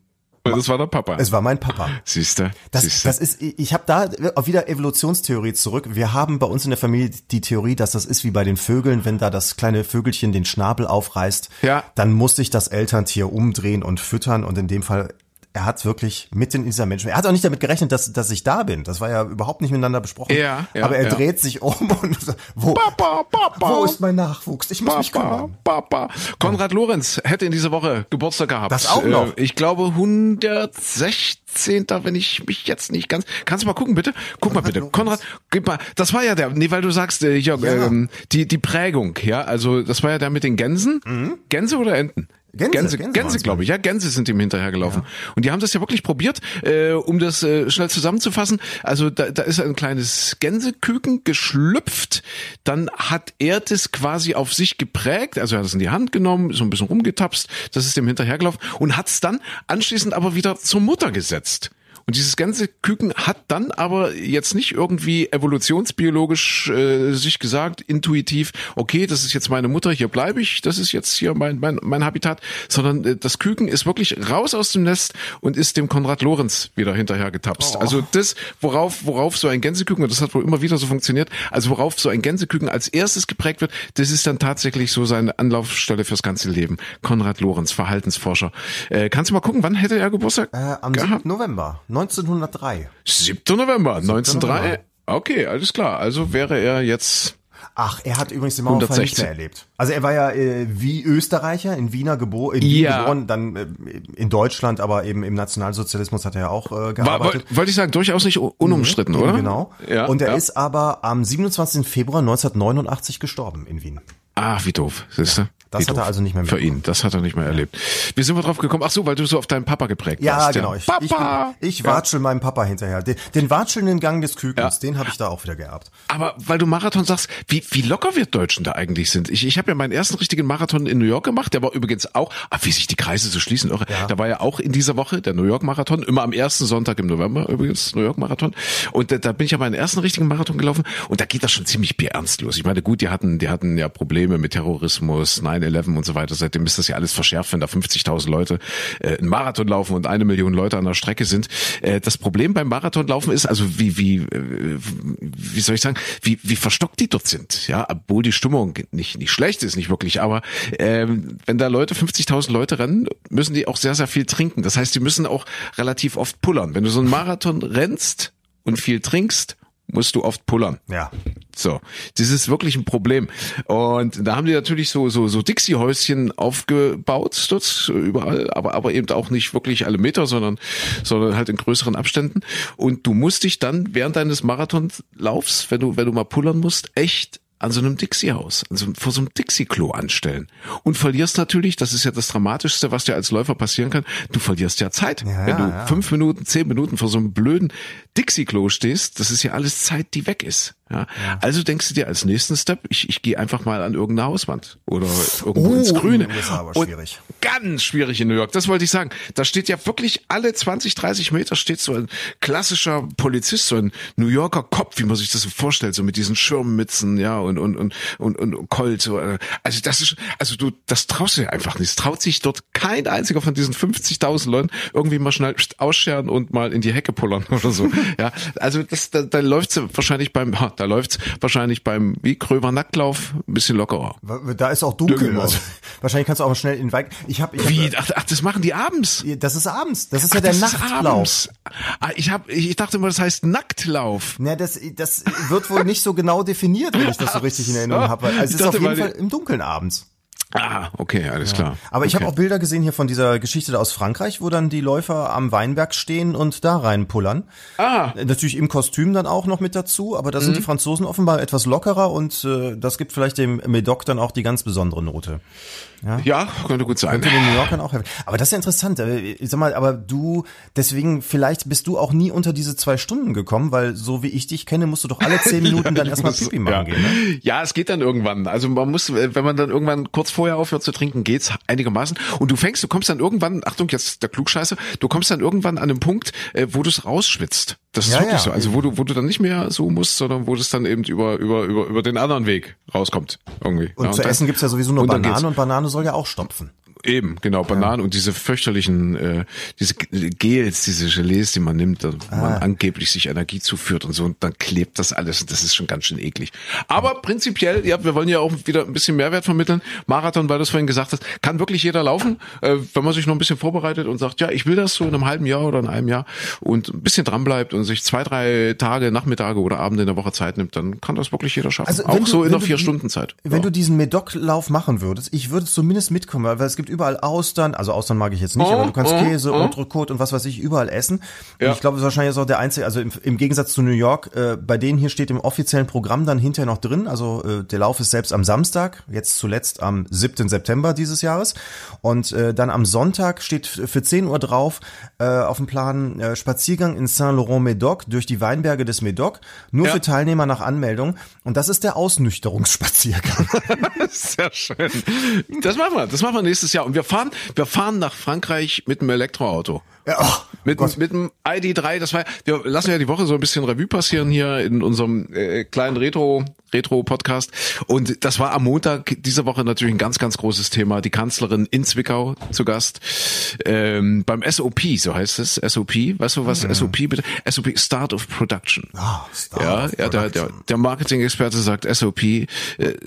Und das war der Papa. Es war mein Papa. Siehste, Das, siehste. das ist, ich habe da auch wieder Evolutionstheorie zurück. Wir haben bei uns in der Familie die Theorie, dass das ist wie bei den Vögeln, wenn da das kleine Vögelchen den Schnabel aufreißt, Ja. dann muss sich das Elterntier umdrehen und füttern und in dem Fall er hat wirklich mitten in dieser Menschen, er hat auch nicht damit gerechnet, dass, dass ich da bin. Das war ja überhaupt nicht miteinander besprochen. Ja, ja, Aber er ja. dreht sich um und sagt, wo, Papa, Papa. wo ist mein Nachwuchs? Ich muss mich Papa, kümmern. Papa. Konrad Lorenz hätte in dieser Woche Geburtstag gehabt. Das auch noch? Äh, Ich glaube 116. wenn ich mich jetzt nicht ganz. Kannst du mal gucken, bitte? Guck mal bitte. Lorenz. Konrad, gib mal. Das war ja der, nee, weil du sagst, äh, ja, Ja. Ähm, die, die Prägung, ja, also das war ja der mit den Gänsen. Gänse oder Enten? Gänse, Gänse, Gänse Gänse, glaube ich. Ja, Gänse sind ihm hinterhergelaufen. Und die haben das ja wirklich probiert, äh, um das äh, schnell zusammenzufassen. Also da, da ist ein kleines Gänseküken geschlüpft. Dann hat er das quasi auf sich geprägt. Also er hat es in die Hand genommen, so ein bisschen rumgetapst. Das ist dem hinterhergelaufen und hat es dann anschließend aber wieder zur Mutter gesetzt. Und dieses ganze Küken hat dann aber jetzt nicht irgendwie evolutionsbiologisch äh, sich gesagt, intuitiv, okay, das ist jetzt meine Mutter, hier bleibe ich, das ist jetzt hier mein, mein, mein Habitat, sondern äh, das Küken ist wirklich raus aus dem Nest und ist dem Konrad Lorenz wieder hinterher getapst. Also das, worauf, worauf so ein Gänseküken, und das hat wohl immer wieder so funktioniert, also worauf so ein Gänseküken als erstes geprägt wird, das ist dann tatsächlich so seine Anlaufstelle fürs ganze Leben. Konrad Lorenz, Verhaltensforscher. Äh, kannst du mal gucken, wann hätte er Geburtstag? Äh, am gehabt? 7. November 1903. 7. November 1903. November. Okay, alles klar. Also wäre er jetzt Ach, er hat übrigens den Mauerfall nicht 116. mehr erlebt. Also er war ja äh, wie Österreicher in Wiener gebo in Wien Ja. geboren, dann äh, in Deutschland, aber eben im Nationalsozialismus hat er ja auch äh, gearbeitet. woll- wollte ich sagen, durchaus nicht unumstritten, oder? Genau. Ja, und er ja. ist aber am 27. Februar 1989 gestorben in Wien. Ah, wie doof, siehst du? Das hat er also nicht mehr Für ihn, das hat er nicht mehr erlebt. Wie sind wir drauf gekommen? Ach so, weil du so auf deinen Papa geprägt Ja, warst. genau. Ich, Papa! ich, bin, ich Ja. watschel meinem Papa hinterher. Den, den watschelnden Gang des Kükens, Ja. den habe ich da auch wieder geerbt. Aber weil du Marathon sagst, wie, wie locker wir Deutschen da eigentlich sind. Ich, ich habe ja meinen ersten richtigen Marathon in New York gemacht, der war übrigens auch, ah, wie sich die Kreise so schließen. Ja. Da war ja auch in dieser Woche der New York Marathon, immer am ersten Sonntag im November übrigens, New York Marathon. Und da, da bin ich ja meinen ersten richtigen Marathon gelaufen und da geht das schon ziemlich bierernst los. Ich meine, gut, die hatten, die hatten ja Probleme mit Terrorismus, 9-11 und so weiter. Seitdem ist das ja alles verschärft, wenn da 50.000 Leute äh, einen Marathon laufen und eine Million Leute an der Strecke sind. Äh, das Problem beim Marathonlaufen ist, also wie, wie, äh, wie soll ich sagen, wie, wie verstockt die dort sind. Ja, obwohl die Stimmung nicht, nicht schlecht ist, nicht wirklich, aber ähm, wenn da Leute, 50.000 Leute rennen, müssen die auch sehr, sehr viel trinken. Das heißt, die müssen auch relativ oft pullern. Wenn du so einen Marathon rennst und viel trinkst, musst du oft pullern. Ja. So, das ist wirklich ein Problem. Und da haben die natürlich so so so Dixie-Häuschen aufgebaut dort überall, aber aber eben auch nicht wirklich alle Meter, sondern sondern halt in größeren Abständen. Und du musst dich dann während deines Marathonlaufs, wenn du wenn du mal pullern musst, echt an so einem Dixie-Haus, so, vor so einem Dixie-Klo anstellen. Und verlierst natürlich, das ist ja das Dramatischste, was dir als Läufer passieren kann, du verlierst ja Zeit. Ja, wenn du ja. fünf Minuten, zehn Minuten vor so einem blöden Dixie-Klo stehst, das ist ja alles Zeit, die weg ist. Ja? Also denkst du dir als nächsten Step, ich, ich gehe einfach mal an irgendeine Hauswand oder irgendwo Oh, ins Grüne. den USA aber Und schwierig. Ganz schwierig in New York, das wollte ich sagen. Da steht ja wirklich alle 20, 30 Meter steht so ein klassischer Polizist, so ein New Yorker Kopf, wie man sich das so vorstellt, so mit diesen Schirmmützen, ja, und, und, und, und, und Colt, so. äh, Also das ist, also du, das traust du dir einfach nicht. Es traut sich dort kein einziger von diesen 50.000 Leuten irgendwie mal schnell ausscheren und mal in die Hecke pullern oder so. Ja, also das, da, da läuft's wahrscheinlich beim, da läuft's wahrscheinlich beim, wie Gröber Nacktlauf, ein bisschen lockerer. Da ist auch dunkel. Also, wahrscheinlich kannst du auch schnell in den Wald. Ich habe, ich hab, Wie? Ach, ach, das machen die abends. Das ist abends. Das ist ja Ach, der das ist Nachtlauf. abends. Ah, Ich hab, ich dachte immer, das heißt Nacktlauf. Na, das, das wird wohl nicht so genau definiert, wenn ich das so richtig in Erinnerung habe. Also es ist auf jeden Fall im Dunkeln abends. Ah, okay, alles klar. Aber ich okay. habe auch Bilder gesehen hier von dieser Geschichte da aus Frankreich, wo dann die Läufer am Weinberg stehen und da reinpullern. Ah. Äh, Natürlich im Kostüm dann auch noch mit dazu, aber da sind Mhm. die Franzosen offenbar etwas lockerer und äh, das gibt vielleicht dem Medoc dann auch die ganz besondere Note. Ja, könnte gut sein. Könnte den New Yorkern auch helfen. Aber das ist ja interessant. äh, Ich sag mal, aber du, deswegen, vielleicht bist du auch nie unter diese zwei Stunden gekommen, weil so wie ich dich kenne, musst du doch alle zehn Minuten dann erstmal Pipi machen ja. gehen. Ne? Ja, es geht dann irgendwann. Also man muss, äh, wenn man dann irgendwann kurz vorher aufhört zu trinken, geht's einigermaßen. Und du fängst, du kommst dann irgendwann, Achtung, jetzt der Klugscheiße, du kommst dann irgendwann an einem Punkt, äh, wo du es rausschwitzt. Das ist Ja, wirklich ja. so. Also wo du, wo du dann nicht mehr so musst, sondern wo das dann eben über, über, über, über den anderen Weg rauskommt. Irgendwie. Und ja, zu dann- essen gibt's ja sowieso nur und dann Banane und Banane soll ja auch stopfen. Eben, genau, Bananen und diese fürchterlichen, äh, diese Gels, diese Gelees, die man nimmt, da ah. man angeblich sich Energie zuführt und so, und dann klebt das alles und das ist schon ganz schön eklig. Aber prinzipiell, ja, wir wollen ja auch wieder ein bisschen Mehrwert vermitteln. Marathon, weil du es vorhin gesagt hast, kann wirklich jeder laufen, äh, wenn man sich noch ein bisschen vorbereitet und sagt, ja, ich will das so in einem halben Jahr oder in einem Jahr und ein bisschen dran bleibt und sich zwei, drei Tage, Nachmittage oder Abende in der Woche Zeit nimmt, dann kann das wirklich jeder schaffen. Also, auch du, so in einer vier Stunden Zeit. Wenn ja. du diesen Medoc-Lauf machen würdest, ich würde zumindest mitkommen, weil es gibt überall Austern, also Austern mag ich jetzt nicht, oh, aber du kannst oh, Käse, oh. Entrecôte und was weiß ich überall essen. Ja. ich glaube, es ist wahrscheinlich auch der einzige, also im, im Gegensatz zu New York, äh, bei denen hier steht im offiziellen Programm dann hinterher noch drin, also äh, der Lauf ist selbst am Samstag, jetzt zuletzt am 7. September dieses Jahres und äh, dann am Sonntag steht für 10 Uhr drauf äh, auf dem Plan äh, Spaziergang in Saint-Laurent-Médoc durch die Weinberge des Médoc, nur ja. für Teilnehmer nach Anmeldung und das ist der Ausnüchterungsspaziergang. Sehr schön. Das machen wir, das machen wir nächstes Jahr und wir fahren wir fahren nach Frankreich mit einem Elektroauto. Ja, oh, mit, mit dem ID3, das war, wir lassen ja die Woche so ein bisschen Revue passieren hier in unserem äh, kleinen Retro, Retro-Podcast. Und das war am Montag dieser Woche natürlich ein ganz, ganz großes Thema. Die Kanzlerin in Zwickau zu Gast. Ähm, beim SOP, so heißt es, SOP. Weißt du, was mhm. SOP bitte? SOP, Start of Production. Ah, Start ja, of ja, der, der, der Marketing-Experte sagt SOP, äh,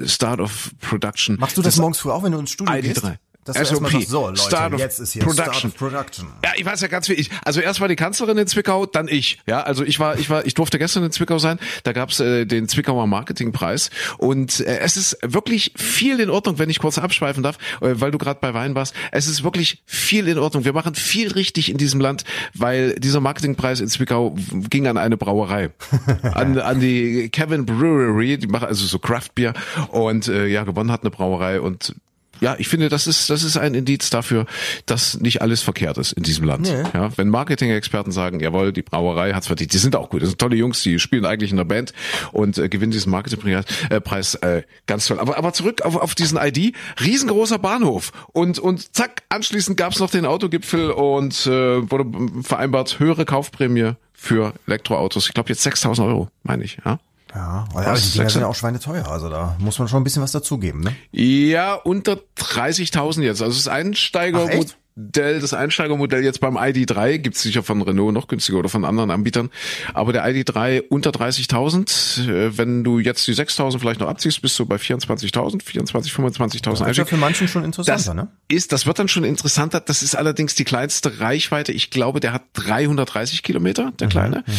Start of Production. Machst du das, das morgens früh auch, wenn du ins Studio ID3. gehst? Dass du SOP, so Leute, Start jetzt ist hier Production. Start Production. Ja, ich weiß ja ganz viel. Ich, also erst war die Kanzlerin in Zwickau, dann ich. Ja, also ich war, ich war, ich durfte gestern in Zwickau sein. Da gab's äh, den Zwickauer Marketingpreis und äh, es ist wirklich viel in Ordnung, wenn ich kurz abschweifen darf, äh, weil du gerade bei Wein warst. Es ist wirklich viel in Ordnung. Wir machen viel richtig in diesem Land, weil dieser Marketingpreis in Zwickau ging an eine Brauerei, an, an die Kevin Brewery, die machen also so Craft Beer und äh, ja gewonnen hat eine Brauerei und ja, ich finde, das ist, das ist ein Indiz dafür, dass nicht alles verkehrt ist in diesem Land. Nee. Ja, wenn Marketing-Experten sagen, jawohl, die Brauerei hat's verdient, die sind auch gut, das sind tolle Jungs, die spielen eigentlich in der Band und äh, gewinnen diesen Marketingpreis äh, ganz toll. Aber, aber zurück auf, auf diesen ID, riesengroßer Bahnhof und, und zack, anschließend gab's noch den Autogipfel und äh, wurde vereinbart, höhere Kaufprämie für Elektroautos. Ich glaube jetzt 6.000 Euro, meine ich. Ja. Ja, aber die Dinger sind ja auch schweineteuer, also da muss man schon ein bisschen was dazugeben, ne? Ja, unter 30.000 jetzt. Also das Einsteiger, Ach, das Einsteigermodell jetzt beim ID3 gibt's sicher von Renault noch günstiger oder von anderen Anbietern. Aber der ID3 unter 30.000, äh, wenn du jetzt die 6.000 vielleicht noch abziehst, bist du bei 24.000, 24, 25.000. Das ist ja für manchen schon interessanter, das ne? Ist, das wird dann schon interessanter. Das ist allerdings die kleinste Reichweite. Ich glaube, der hat 330 Kilometer, der mhm, kleine. Mhm,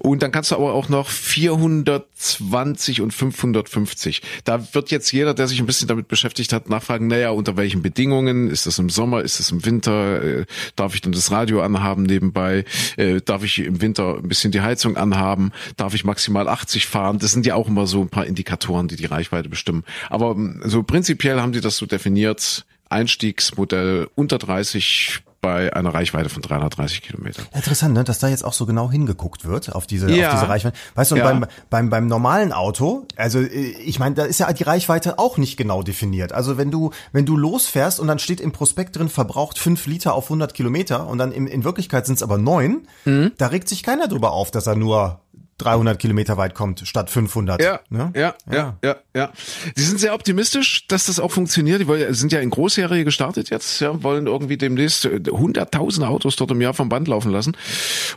und dann kannst du aber auch noch 420 und 550. Da wird jetzt jeder, der sich ein bisschen damit beschäftigt hat, nachfragen, naja, unter welchen Bedingungen? Ist das im Sommer? Ist das im Winter? Winter, äh, darf ich dann das Radio anhaben nebenbei, äh, darf ich im Winter ein bisschen die Heizung anhaben, darf ich maximal 80 fahren. Das sind ja auch immer so ein paar Indikatoren, die die Reichweite bestimmen. Aber so prinzipiell haben die das so definiert. Einstiegsmodell unter 30 bei einer Reichweite von 330 Kilometern. Interessant, ne? dass da jetzt auch so genau hingeguckt wird auf diese, ja. auf diese Reichweite. Weißt du, ja. beim, beim, beim normalen Auto, also äh, ich meine, da ist ja die Reichweite auch nicht genau definiert. Also wenn du, wenn du losfährst und dann steht im Prospekt drin, verbraucht fünf Liter auf 100 Kilometer und dann in, in Wirklichkeit sind es aber neun, mhm. da regt sich keiner drüber auf, dass er nur 300 Kilometer weit kommt statt 500. Ja, ne? ja, ja, ja, ja. Sie sind sehr optimistisch, dass das auch funktioniert. Die sind ja in Großserie gestartet jetzt, ja, wollen irgendwie demnächst 100.000 Autos dort im Jahr vom Band laufen lassen.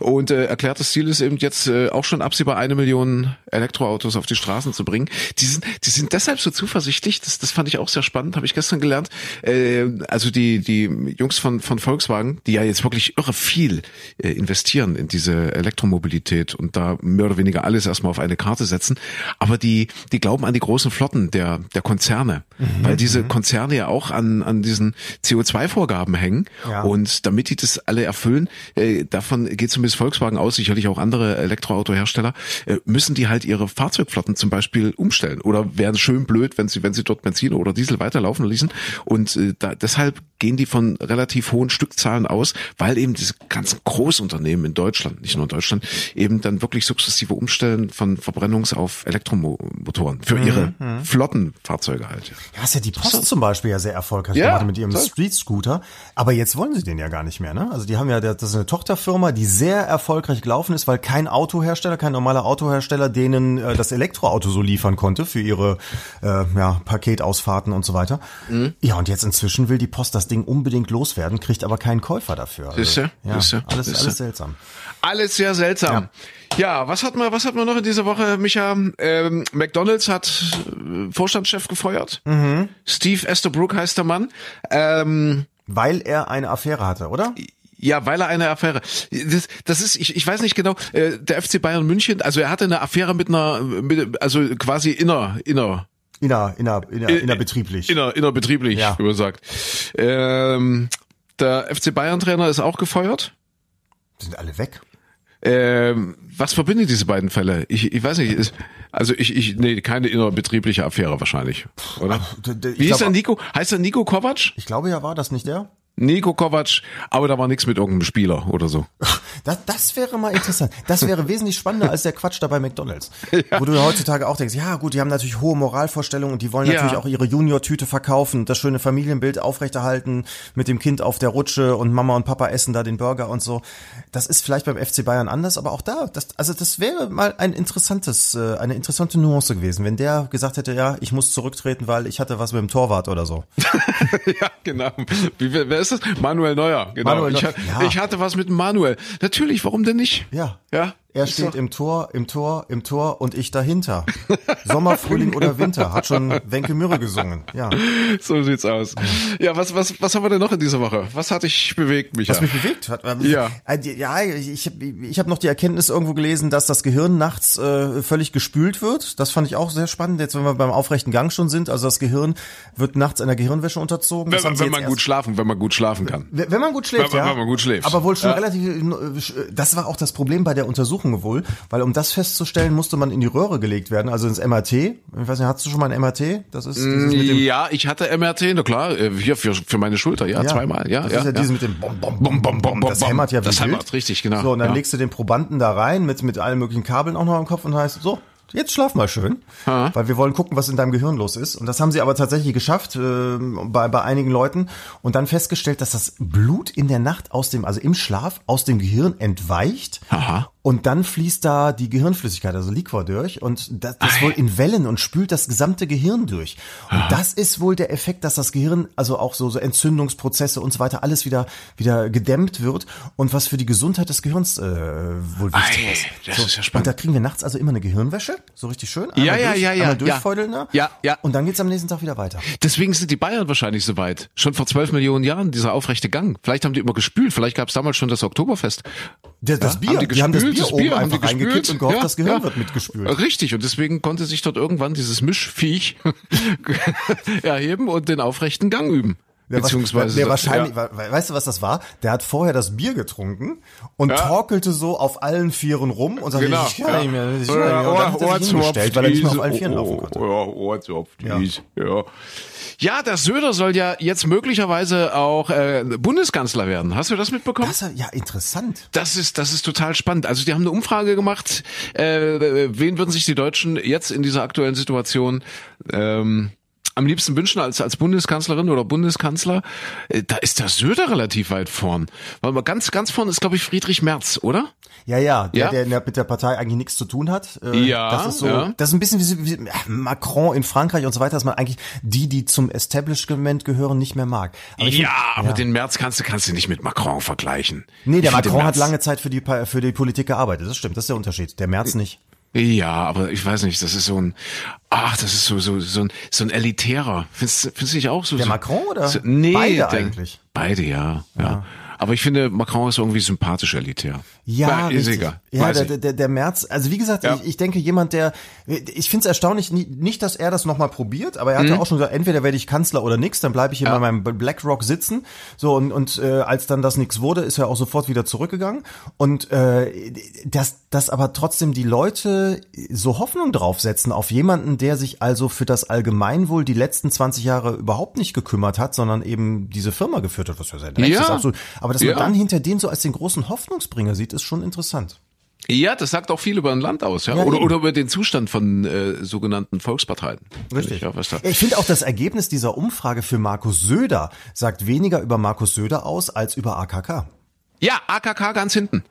Und äh, erklärtes Ziel ist eben jetzt äh, auch schon absehbar eine Million Elektroautos auf die Straßen zu bringen. Die sind, die sind deshalb so zuversichtlich. Das, das fand ich auch sehr spannend, habe ich gestern gelernt. Äh, also die, die Jungs von, von Volkswagen, die ja jetzt wirklich irre viel äh, investieren in diese Elektromobilität und da mehr oder weniger alles erstmal auf eine Karte setzen. Aber die, die glauben an die großen Flotten der, der Konzerne, mhm. weil diese mhm. Konzerne ja auch an, an diesen CO2-Vorgaben hängen. Ja. Und damit die das alle erfüllen, äh, davon geht zumindest Volkswagen aus, sicherlich auch andere Elektroautohersteller, äh, müssen die halt ihre Fahrzeugflotten zum Beispiel umstellen oder wären schön blöd, wenn sie, wenn sie dort Benzin oder Diesel weiterlaufen ließen. Und äh, da, deshalb gehen die von relativ hohen Stückzahlen aus, weil eben diese ganzen Großunternehmen in Deutschland, nicht nur in Deutschland, eben dann wirklich sukzessive sukzessive Umstellen von Verbrennungs- auf Elektromotoren für ihre mhm. Flottenfahrzeuge halt. Ja, ist ja die Post zum Beispiel ja sehr erfolgreich ja, gemacht mit ihrem Street Scooter. Aber jetzt wollen sie den ja gar nicht mehr, ne? Also die haben ja, das ist eine Tochterfirma, die sehr erfolgreich gelaufen ist, weil kein Autohersteller, kein normaler Autohersteller denen äh, das Elektroauto so liefern konnte für ihre äh, ja, Paketausfahrten und so weiter. Mhm. Ja, und jetzt inzwischen will die Post das Ding unbedingt loswerden, kriegt aber keinen Käufer dafür. Also, Siehste? ja, Siehste? alles, Siehste? alles seltsam. Alles sehr seltsam. Ja, was hat man, was hat man noch in dieser Woche, Micha? Ähm, McDonalds hat äh, Vorstandschef gefeuert. Mhm. Steve Estabrook heißt der Mann. Ähm, Weil er eine Affäre hatte, oder? Ja, weil er eine Affäre. Das, das ist, ich, ich weiß nicht genau, äh, der FC Bayern München, also er hatte eine Affäre mit einer, mit, also quasi inner, inner, Inner, inner, inner, innerbetrieblich. inner, innerbetrieblich, Ja. wie man sagt. Ähm, der FC Bayern Trainer ist auch gefeuert. Sind alle weg. Ähm, was verbindet diese beiden Fälle? Ich, ich weiß nicht. Ist, also ich, ich, nee, keine innerbetriebliche Affäre wahrscheinlich, oder? Wie ist glaub- der Nico? Heißt der Nico Kovac? Ich glaube ja, war das nicht der? Nico Kovac, aber da war nichts mit irgendeinem Spieler oder so. Das, das wäre mal interessant. Das wäre wesentlich spannender als der Quatsch da bei McDonalds. Wo du heutzutage auch denkst, ja gut, die haben natürlich hohe Moralvorstellungen und die wollen Ja. natürlich auch ihre Junior-Tüte verkaufen, das schöne Familienbild aufrechterhalten mit dem Kind auf der Rutsche und Mama und Papa essen da den Burger und so. Das ist vielleicht beim FC Bayern anders, aber auch da, das, also das wäre mal ein interessantes, äh, eine interessante Nuance gewesen, wenn der gesagt hätte, ja, ich muss zurücktreten, weil ich hatte was mit dem Torwart oder so. ja, genau. Wie, wer ist das? Manuel Neuer. Genau. Manuel ich, Neuer, ja. ich hatte was mit Manuel. Natürlich, warum denn nicht? Ja. Ja. Er steht doch- im Tor, im Tor, im Tor und ich dahinter. Sommer, Frühling oder Winter, hat schon Wenke Mürre gesungen. Ja. So sieht's aus. Ja, was, was, was haben wir denn noch in dieser Woche? Was hat dich bewegt, Micha? Was mich bewegt hat. ähm, Ja. äh, Ja, ich habe ich hab noch die Erkenntnis irgendwo gelesen, dass das Gehirn nachts äh, völlig gespült wird. Das fand ich auch sehr spannend. Jetzt, wenn wir beim aufrechten Gang schon sind, also das Gehirn wird nachts einer Gehirnwäsche unterzogen. wenn Das wenn sie man gut schlafen, wenn man gut schlafen kann. Wenn wenn man gut schläft, Wenn man- ja. wenn man gut schläft. Aber wohl schon Ja. relativ, äh, das war auch das Problem bei der Untersuchung wohl, weil um das festzustellen, musste man in die Röhre gelegt werden, also ins MRT. Ich weiß nicht, hast du schon mal ein MRT? Das ist Ja, ich hatte MRT, na klar, äh, hier für, für meine Schulter, ja, zweimal, ja. Das ja, ist ja, ja. dieses mit dem Bom, Bom, Bom, Bom, Bom. Das hämmert ja wie Das wild. hämmert, richtig, genau, So, und dann ja. legst du den Probanden da rein mit, mit allen möglichen Kabeln auch noch im Kopf und heißt, so, jetzt schlaf mal schön. Ha. Weil wir wollen gucken, was in deinem Gehirn los ist. Und das haben sie aber tatsächlich geschafft, äh, bei, bei einigen Leuten. Und dann festgestellt, dass das Blut in der Nacht aus dem, also im Schlaf, aus dem Gehirn entweicht. Aha. Und dann fließt da die Gehirnflüssigkeit, also Liquor durch und das, das wohl in Wellen und spült das gesamte Gehirn durch. Und Ah. das ist wohl der Effekt, dass das Gehirn, also auch so, so Entzündungsprozesse und so weiter, alles wieder, wieder gedämmt wird und was für die Gesundheit des Gehirns äh, wohl wichtig Ei, ist. das so, ist ja Und spannend. da kriegen wir nachts also immer eine Gehirnwäsche, so richtig schön. Einmal Ja, ja, durch, ja, ja, Einmal ja. durchfeudeln, ne? Ja, ja. Und dann geht's am nächsten Tag wieder weiter. Deswegen sind die Bayern wahrscheinlich so weit. Schon vor zwölf Millionen Jahren, dieser aufrechte Gang. Vielleicht haben die immer gespült, vielleicht gab es damals schon das Oktoberfest. Das, das Ja, Bier, haben die, die haben das gespült, Bier das oben Bier haben einfach die reingekippt gespült. und gehofft, Ja, das Gehirn ja. wird mitgespült. Richtig, und deswegen konnte sich dort irgendwann dieses Mischviech erheben und den aufrechten Gang üben. Ja, Beziehungsweise. der wahrscheinlich, ja. we- weißt du, was das war? Der hat vorher das Bier getrunken und Ja. torkelte so auf allen Vieren rum und sagte, Genau. ich kann nicht mehr, ich kann Ja, nicht mehr. Und dann hat er sich Ohr- hingestellt, weil er nicht mehr auf allen Vieren laufen oh, konnte. Ja, Ohrzopf, dies, ja. Ja, der Söder soll ja jetzt möglicherweise auch äh, Bundeskanzler werden. Hast du das mitbekommen? Das ja interessant. Das ist, das ist total spannend. Also die haben eine Umfrage gemacht, äh, wen würden sich die Deutschen jetzt in dieser aktuellen Situation ähm, am liebsten wünschen als, als Bundeskanzlerin oder Bundeskanzler? Äh, da ist der Söder relativ weit vorn. Weil mal ganz, ganz vorn ist, glaube ich, Friedrich Merz, oder? Ja, ja, der, Ja. der der- mit der Partei eigentlich nichts zu tun hat. Äh, Ja, Das ist so, ja. das ist ein bisschen wie, wie äh, Macron in Frankreich und so weiter, dass man eigentlich die, die zum Establishment gehören, nicht mehr mag. Aber ja, find- aber den Merz kannst du, kannst du nicht mit Macron vergleichen. Nee, der Ich Macron hat lange Zeit für die, für die Politik gearbeitet. Das stimmt, das ist der Unterschied. Der Merz nicht. Ja, aber ich weiß nicht, das ist so ein, ach, das ist so, so, so ein, so ein elitärer. Findest, du- findest du nicht auch so? Der so, Macron oder? So, nee, Beide der, eigentlich. Beide, ja, ja. Aber ich finde, Macron ist irgendwie sympathisch elitär. Ja, egal. Ja, der, der, der, März, also wie gesagt, Ja. ich, ich denke, jemand, der, ich finde es erstaunlich, nicht, dass er das nochmal probiert, aber er Mhm. hat ja auch schon gesagt, entweder werde ich Kanzler oder nix, dann bleibe ich hier bei meinem BlackRock sitzen. So, und, und äh, als dann das nix wurde, ist er auch sofort wieder zurückgegangen. Und äh, dass, dass aber trotzdem die Leute so Hoffnung draufsetzen auf jemanden, der sich also für das Allgemeinwohl die letzten 20 Jahre überhaupt nicht gekümmert hat, sondern eben diese Firma geführt hat, was ja sein Ja. ist. Absolut. Aber dass man Ja. dann hinter dem so als den großen Hoffnungsbringer sieht, ist schon interessant. Ja, das sagt auch viel über ein Land aus, ja. Ja, oder, eben. oder über den Zustand von äh, sogenannten Volksparteien. Richtig. Da. Ich finde auch das Ergebnis dieser Umfrage für Markus Söder sagt weniger über Markus Söder aus als über AKK. Ja, AKK ganz hinten.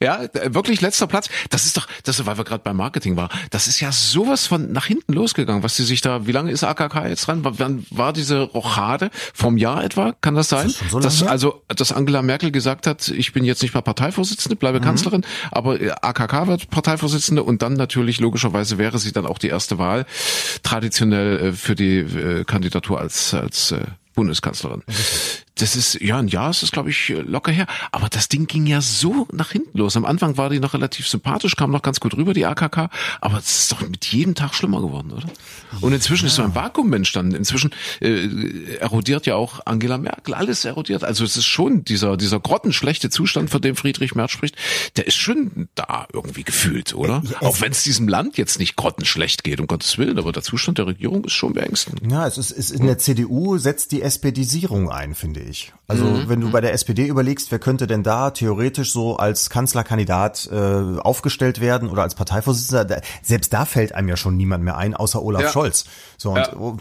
Ja, äh, wirklich letzter Platz. Das ist doch, das weil wir gerade beim Marketing waren. Das ist ja sowas von nach hinten losgegangen, was die sich da. Wie lange ist AKK jetzt dran? Wann war diese Rochade vom Jahr etwa? Kann das sein? Das so dass, also, dass Angela Merkel gesagt hat, ich bin jetzt nicht mehr Parteivorsitzende, bleibe Mhm. Kanzlerin, aber äh, AKK wird Parteivorsitzende und dann natürlich logischerweise wäre sie dann auch die erste Wahl traditionell äh, für die äh, Kandidatur als als Bundeskanzlerin. Das ist, ja, ein Jahr ist das, glaube ich, locker her. Aber das Ding ging ja so nach hinten los. Am Anfang war die noch relativ sympathisch, kam noch ganz gut rüber, die AKK. Aber es ist doch mit jedem Tag schlimmer geworden, oder? Und inzwischen ist so ein Vakuum entstanden. Inzwischen äh, erodiert ja auch Angela Merkel. Alles erodiert. Also es ist schon dieser, dieser grottenschlechte Zustand, von dem Friedrich Merz spricht, der ist schon da irgendwie gefühlt, oder? auch wenn es diesem Land jetzt nicht grottenschlecht geht, um Gottes Willen. Aber der Zustand der Regierung ist schon beängstigend. Ja, es ist, ist in der CDU setzt die SPDisierung ein, finde ich. Also wenn du bei der SPD überlegst, wer könnte denn da theoretisch so als Kanzlerkandidat äh, aufgestellt werden oder als Parteivorsitzender, da, selbst da fällt einem ja schon niemand mehr ein, außer Olaf Ja. Scholz. So und Ja.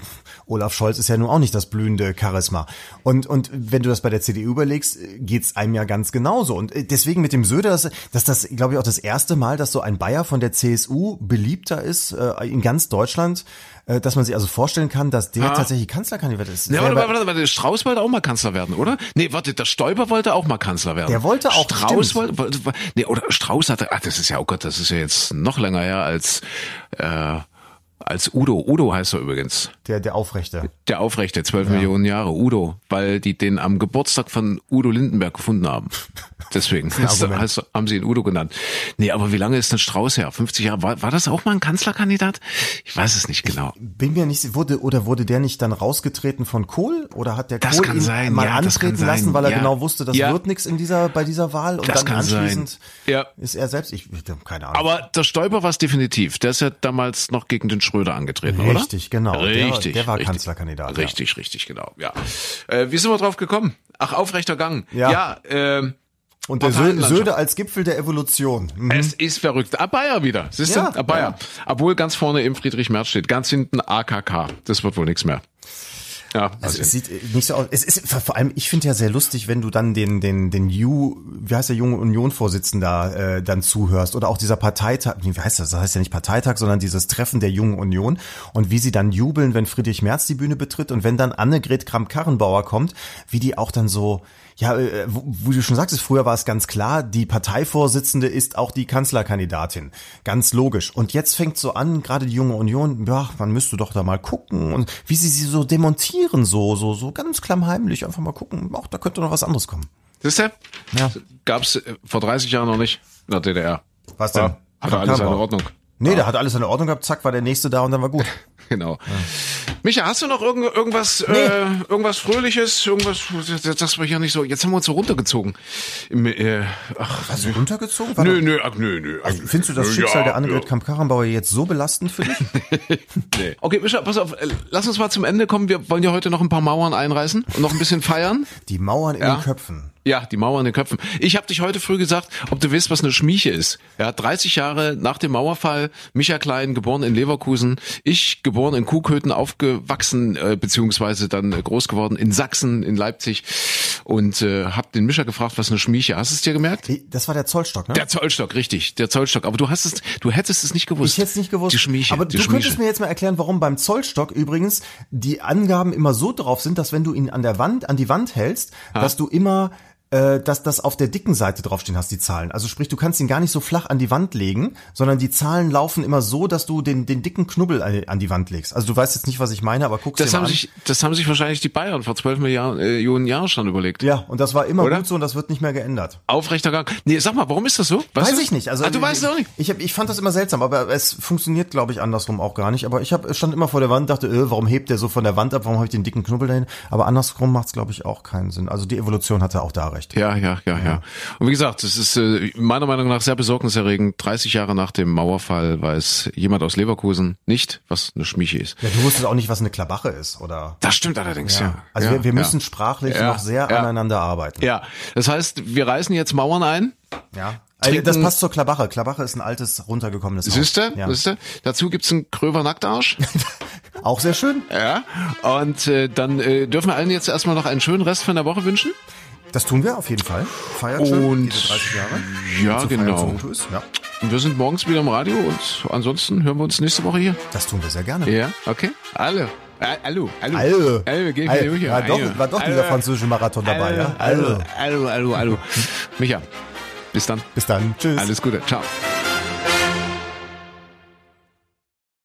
Olaf Scholz ist ja nun auch nicht das blühende Charisma. Und und wenn du das bei der CDU überlegst, geht's einem ja ganz genauso. Und äh, deswegen mit dem Söder, das, das das glaube ich auch das erste Mal, dass so ein Bayer von der CSU beliebter ist äh, in ganz Deutschland, äh, dass man sich also vorstellen kann, dass der Ah. tatsächlich Kanzlerkandidat ist. Ja, warte, warte, warte, warte, Strauß wollte auch mal Kanzler werden, oder? Nee, warte, der Stoiber wollte auch mal Kanzler werden. Der wollte auch, Strauß stimmt. wollte, wollte, nee, oder Strauß hatte, ach, das ist ja, oh Gott, das ist ja jetzt noch länger her als, äh, als Udo. Udo heißt er übrigens. Der, der Aufrechte. Der Aufrechte, 12 Millionen Jahre, Udo, weil die den am Geburtstag von Udo Lindenberg gefunden haben. Deswegen heißt, heißt, haben sie ihn Udo genannt. Nee, aber wie lange ist denn Strauß her? 50 Jahre. War, war das auch mal ein Kanzlerkandidat? Ich weiß es nicht genau. Bin mir nicht, wurde, oder wurde der nicht dann rausgetreten von Kohl? Oder hat der Das Kohl kann ihn sein, mal ja, antreten lassen, weil er ja. genau wusste, das Ja. wird nichts in dieser, bei dieser Wahl? Und Das dann kann sein. anschließend Ja. ist er selbst, ich, ich keine Ahnung. Aber der Stoiber war es definitiv. Der ist ja damals noch gegen den Schröder angetreten, oder? Richtig, genau. Der- Richtig. der war richtig. Kanzlerkandidat, ja. Richtig, richtig, genau. Ja. Äh, wie sind wir drauf gekommen? Ach, aufrechter Gang. Ja. Ja, ähm, Und der. Söder als Gipfel der Evolution. Mhm. es ist verrückt. Ah, Bayer wieder. Siehst du? Ja, ah, Bayer. ja. Obwohl ganz vorne im Friedrich Merz steht. Ganz hinten AKK. Das wird wohl nichts mehr. Ja, Also es sieht nicht so aus. Es ist vor allem, ich finde ja sehr lustig, wenn du dann den den den Ju, wie heißt der junge Union-Vorsitzender äh, dann zuhörst oder auch dieser Parteitag, wie heißt das? Das heißt ja nicht Parteitag, sondern dieses Treffen der jungen Union und wie sie dann jubeln, wenn Friedrich Merz die Bühne betritt und wenn dann Annegret Kramp-Karrenbauer kommt, wie die auch dann so ja, äh, wo, wo du schon sagtest, früher war es ganz klar, die Parteivorsitzende ist auch die Kanzlerkandidatin. Ganz logisch. Und jetzt fängt so an, gerade die junge Union, ja, man müsste doch da mal gucken und wie sie sie so demontieren, so, so, so ganz klammheimlich, einfach mal gucken, ach, da könnte noch was anderes kommen. Siehst du? Ja. Gab's äh, vor 30 Jahren noch nicht in der DDR. Was denn? Ja, hatte alles seine Karrenbauer. Ordnung. Nee, der hat alles in Ordnung gehabt, zack, war der nächste da und dann war gut. Genau. Micha, hast du noch irgend, irgendwas, äh, irgendwas Fröhliches, irgendwas, das wir hier nicht so, jetzt haben wir uns so runtergezogen. Im, äh, ach, Hast du runtergezogen? War nö, nö, ach, nö, nö. Also, findest du das Ja, Schicksal der Annegret ja. Kamp-Karrenbauer jetzt so belastend für dich? Nee. Okay, Micha, pass auf, äh, lass uns mal zum Ende kommen. Wir wollen ja heute noch ein paar Mauern einreißen und noch ein bisschen feiern. Die Mauern in Ja. den Köpfen. Ja, die Mauer in den Köpfen. Ich habe dich heute früh gesagt, ob du weißt, was eine Schmieche ist. Ja, 30 Jahre nach dem Mauerfall, Micha Klein, geboren in Leverkusen, ich geboren in Kuhköthen, aufgewachsen, äh, beziehungsweise dann äh, groß geworden in Sachsen, in Leipzig und äh, hab den Mischa gefragt, was eine Schmieche. Hast du es dir gemerkt? Das war der Zollstock, ne? Der Zollstock, richtig, der Zollstock. Aber du hast es, du hättest es nicht gewusst. Ich hätte es nicht gewusst. Die Schmieche, Aber die du Schmieche. könntest mir jetzt mal erklären, warum beim Zollstock übrigens die Angaben immer so drauf sind, dass wenn du ihn an der Wand, an die Wand hältst, dass du immer äh, dass das auf der dicken Seite draufstehen hast, die Zahlen. Also sprich, du kannst ihn gar nicht so flach an die Wand legen, sondern die Zahlen laufen immer so, dass du den, den dicken Knubbel an, an die Wand legst. Also du weißt jetzt nicht, was ich meine, aber guckst das dir mal haben an. sich, das haben sich wahrscheinlich die Bayern vor 12 Milliarden, äh, Millionen Jahren schon überlegt. ja, und das war immer Oder? gut so und das wird nicht mehr geändert. Aufrechter Gang. Nee, sag mal, warum ist das so? Weißt Weiß du? ich nicht. Also ah, du weißt es auch nicht. Ich, hab, ich fand das immer seltsam, aber es funktioniert, glaube ich, andersrum auch gar nicht. Aber ich hab, stand immer vor der Wand, dachte, äh, warum hebt der so von der Wand ab? Warum habe ich den dicken Knubbel dahin? Aber andersrum macht es, glaube ich, auch keinen Sinn. Also die Evolution hatte auch da recht. Ja, ja, ja, ja. Und wie gesagt, es ist äh, meiner Meinung nach sehr besorgniserregend. 30 Jahre nach dem Mauerfall weiß jemand aus Leverkusen nicht, was eine Schmieche ist. Ja, du wusstest auch nicht, was eine Klabache ist, oder? Das stimmt allerdings, ja. Also ja, wir, wir müssen ja. sprachlich Ja, noch sehr ja. aneinander arbeiten. Ja, das heißt, wir reißen jetzt Mauern ein. Ja. Also Trinken- das passt zur Klabache. Klabache ist ein altes, runtergekommenes Haus. Siehste, Ja. siehste. Dazu gibt's einen Kröver Nacktarsch. Auch sehr schön. ja. Und äh, dann äh, dürfen wir allen jetzt erstmal noch einen schönen Rest von der Woche wünschen. Das tun wir auf jeden Fall. Feiert schön Und diese 30 Jahre. ja, genau. Ja, Und wir sind morgens wieder im Radio und ansonsten hören wir uns nächste Woche hier. das tun wir sehr gerne. Ja, okay. Alle. Hallo, hallo. Hallo. Hallo, geh durch. War doch, war doch dieser französische Marathon dabei, ja? hallo, hallo, hallo, hallo. Micha, bis dann. Bis dann. Tschüss. Alles Gute. Ciao.